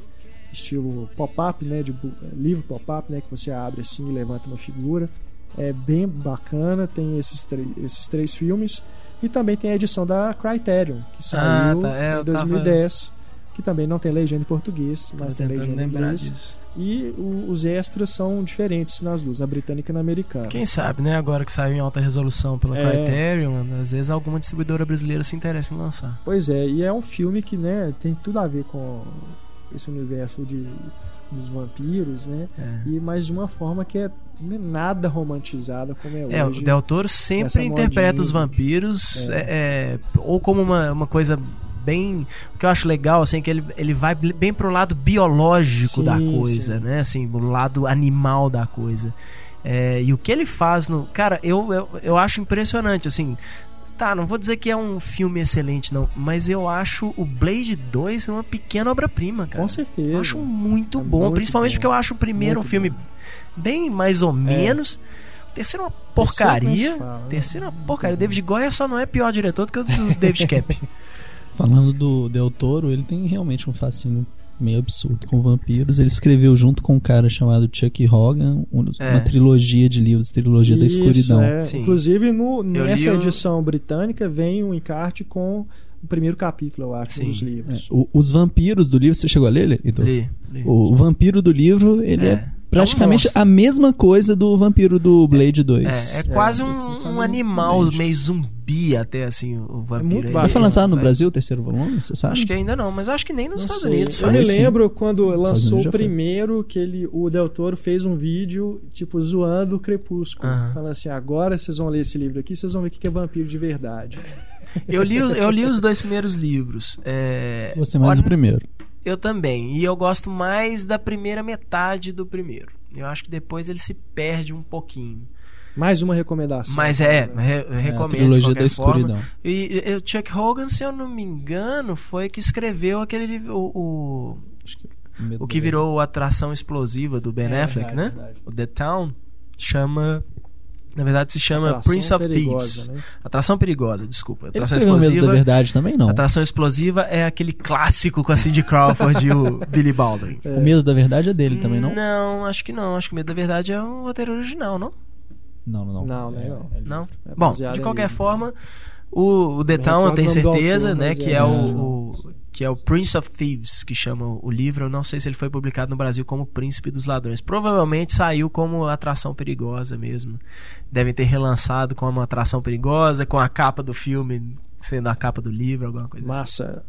estilo pop-up, né, de bu- livro pop-up, né, que você abre assim e levanta uma figura. É bem bacana, tem esses, três- esses três filmes e também tem a edição da Criterion, que saiu tá, é, em tava- 2010, que também não tem legenda em português, mas tem legenda em inglês. disso. E o- os extras são diferentes nas duas, na britânica e na americana. Quem sabe, né? Agora que saiu em alta resolução pela É. Criterion, às vezes alguma distribuidora brasileira se interessa em lançar. Pois é, e é um filme que né, tem tudo a ver com esse universo de, dos vampiros, né? É. E, mas de uma forma que é não é nada romantizada como é, É, o hoje. Del Toro sempre interpreta os vampiros É. é, é, ou como uma, uma coisa bem. O que eu acho legal, assim, é que ele, ele vai bem pro lado biológico Sim, da coisa, sim. né? Assim, o lado animal da coisa. É, e o que ele faz no. Cara, eu, eu, eu acho impressionante, assim. Tá, não vou dizer que é um filme excelente, não, mas eu acho o Blade 2 uma pequena obra-prima, cara. Com certeza. Eu acho muito É bom, muito principalmente bom. porque eu acho o primeiro um Muito filme bom. bem mais ou menos. O terceiro é uma porcaria. nem se fala, terceiro é uma porcaria. David Goyer só não é pior diretor do que o do David Cap. Falando do Del Toro, ele tem realmente um fascínio meio absurdo com vampiros. Ele escreveu junto com um cara chamado Chuck Hogan É. uma trilogia de livros, trilogia da Isso, escuridão. é. Inclusive, no, nessa li o- edição britânica vem um encarte com o primeiro capítulo, eu acho, Sim. dos É, livros. o- os vampiros do livro, você chegou a ler? Heitor? Li, li. O, o vampiro do livro, ele é, É. praticamente É um a mesma coisa do vampiro do Blade 2. É, é quase É, um, eles são um mesmo animal Blade. meio zumbi até assim, o vampiro. Vai lançar no vai- Brasil o terceiro volume, você sabe? Acho que ainda não, mas acho que nem nos Não Estados sei. Unidos. Eu me sim. lembro quando lançou o foi. primeiro que ele, o Del Toro fez um vídeo, tipo, zoando o Crepúsculo. Falando assim, agora vocês vão ler esse livro aqui, vocês vão ver o que que é vampiro de verdade. Eu li, os- eu li os dois primeiros livros. É, Você mais olha, o primeiro. Eu também. E eu gosto mais da primeira metade do primeiro. Eu acho que depois ele se perde um pouquinho. Mais uma recomendação. Mas é, re- É, a recomendo. trilogia da forma. escuridão. E, e o Chuck Hogan, se eu não me engano, foi que escreveu aquele o, o, Acho que- o que virou a atração explosiva do Ben É, Affleck, verdade, né? verdade. O The Town chama. Na verdade, se chama Atração Prince of perigosa, Thieves. né? Atração perigosa, desculpa. Atração escreveu Medo da explosiva. Verdade também, não. Atração explosiva é aquele clássico com a Cindy Crawford e o Billy Baldwin. É. O Medo da Verdade é dele também, não? Não, acho que não. Acho que Medo da Verdade é um roteiro original, não? Não, não, não. Não, não é não. é- Não? É Bom, de qualquer livro. forma, o, o The Town eu tenho o certeza, autor, né? mas Que é é, o, o- que é o Prince of Thieves, que chama o livro. Eu não sei se ele foi publicado no Brasil como Príncipe dos Ladrões. Provavelmente saiu como Atração Perigosa mesmo. Devem ter relançado como Atração Perigosa, com a capa do filme sendo a capa do livro, alguma coisa assim. Massa.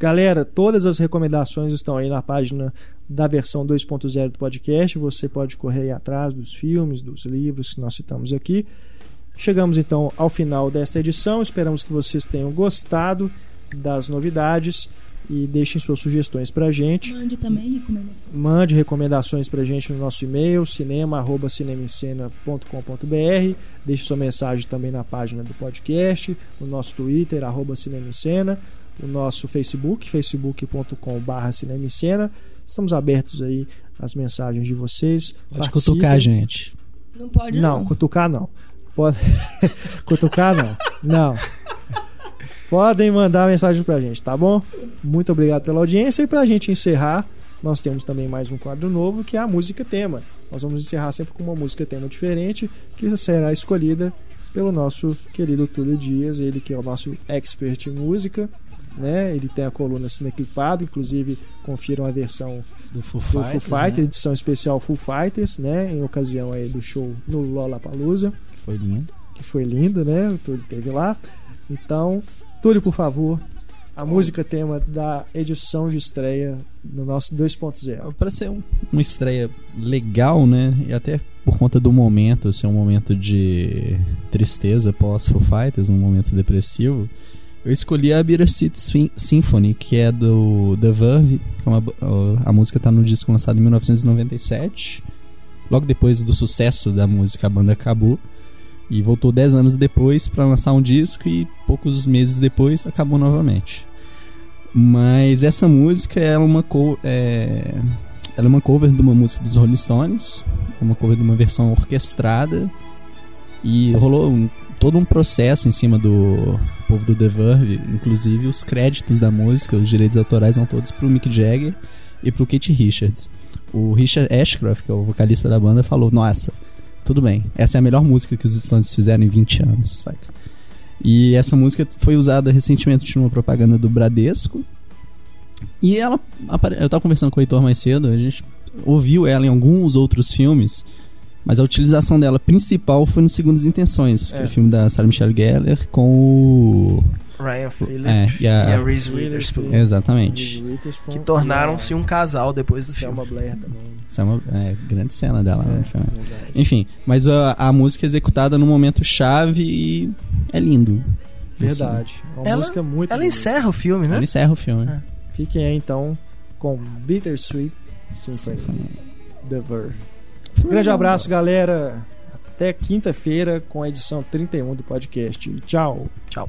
Galera, todas as recomendações estão aí na página da versão 2.0 do podcast. Você pode correr aí atrás dos filmes, dos livros que nós citamos aqui. Chegamos então ao final desta edição. Esperamos que vocês tenham gostado das novidades e deixem suas sugestões pra gente. Mande também recomendação. Mande recomendações pra gente no nosso e-mail, cinema.cinemascena.com.br. Deixe sua mensagem também na página do podcast, no nosso Twitter, arroba Cinema em Cena, o nosso Facebook, facebook.com.br Cinema em Cena. Estamos abertos aí às mensagens de vocês. Pode Participem. cutucar, gente. Não pode Não, não. cutucar não. Pode... cutucar não. Não. Podem mandar mensagem pra gente, tá bom? Muito obrigado pela audiência. E pra gente encerrar, nós temos também mais um quadro novo que é a música tema. Nós vamos encerrar sempre com uma música tema diferente que será escolhida pelo nosso querido Túlio Dias, ele que é o nosso expert em música. Né? Ele tem a coluna Cineclipado, inclusive confiram a versão Do Foo do Fighters, né? edição especial Foo Fighters, né? Em ocasião aí do show no Lollapalooza, Que foi lindo. que foi lindo, né? O Túlio teve lá. Então, Túlio, por favor, a música tema da edição de estreia do nosso 2.0. Para ser um- uma estreia legal, né? E até por conta do momento, ser um momento de tristeza pós Foo Fighters, um momento depressivo, eu escolhi a Bittersweet Sym- Symphony, que é do The Verve. é uma a música tá no disco lançado em 1997. Logo depois do sucesso da música, a banda acabou. E voltou 10 anos depois para lançar um disco e poucos meses depois acabou novamente. Mas essa música é uma, é, ela é uma cover de uma música dos Rolling Stones, uma cover de uma versão orquestrada. E rolou um- todo um processo em cima do povo do The Verve, inclusive os créditos da música, os direitos autorais vão todos pro Mick Jagger e pro Kate Richards. O Richard Ashcroft, que é o vocalista da banda, falou: Nossa, tudo bem, essa é a melhor música que os Stones fizeram em 20 anos, saca? E essa música foi usada recentemente numa propaganda do Bradesco. E ela. Eu tava conversando com o Heitor mais cedo, a gente ouviu ela em alguns outros filmes, mas a utilização dela principal foi no Segundas Intenções, que é É. o filme da Sarah Michelle Gellar com o. Ryan Phillips É, e e a- a Reese Witherspoon. Exatamente. Que tornaram-se um casal depois do filme. Selma Blair também. Essa é uma é, grande cena dela É, no filme. verdade. Enfim, mas a, a música é executada no momento chave e é lindo. Verdade. É uma Ela- música muito Ela bonita. encerra o filme, Assim, né? ela encerra o filme. É. Fiquem aí então com Bittersweet Symphony. The Verve. Um grande abraço, galera. até quinta-feira com a edição 31 do podcast. Tchau. Tchau.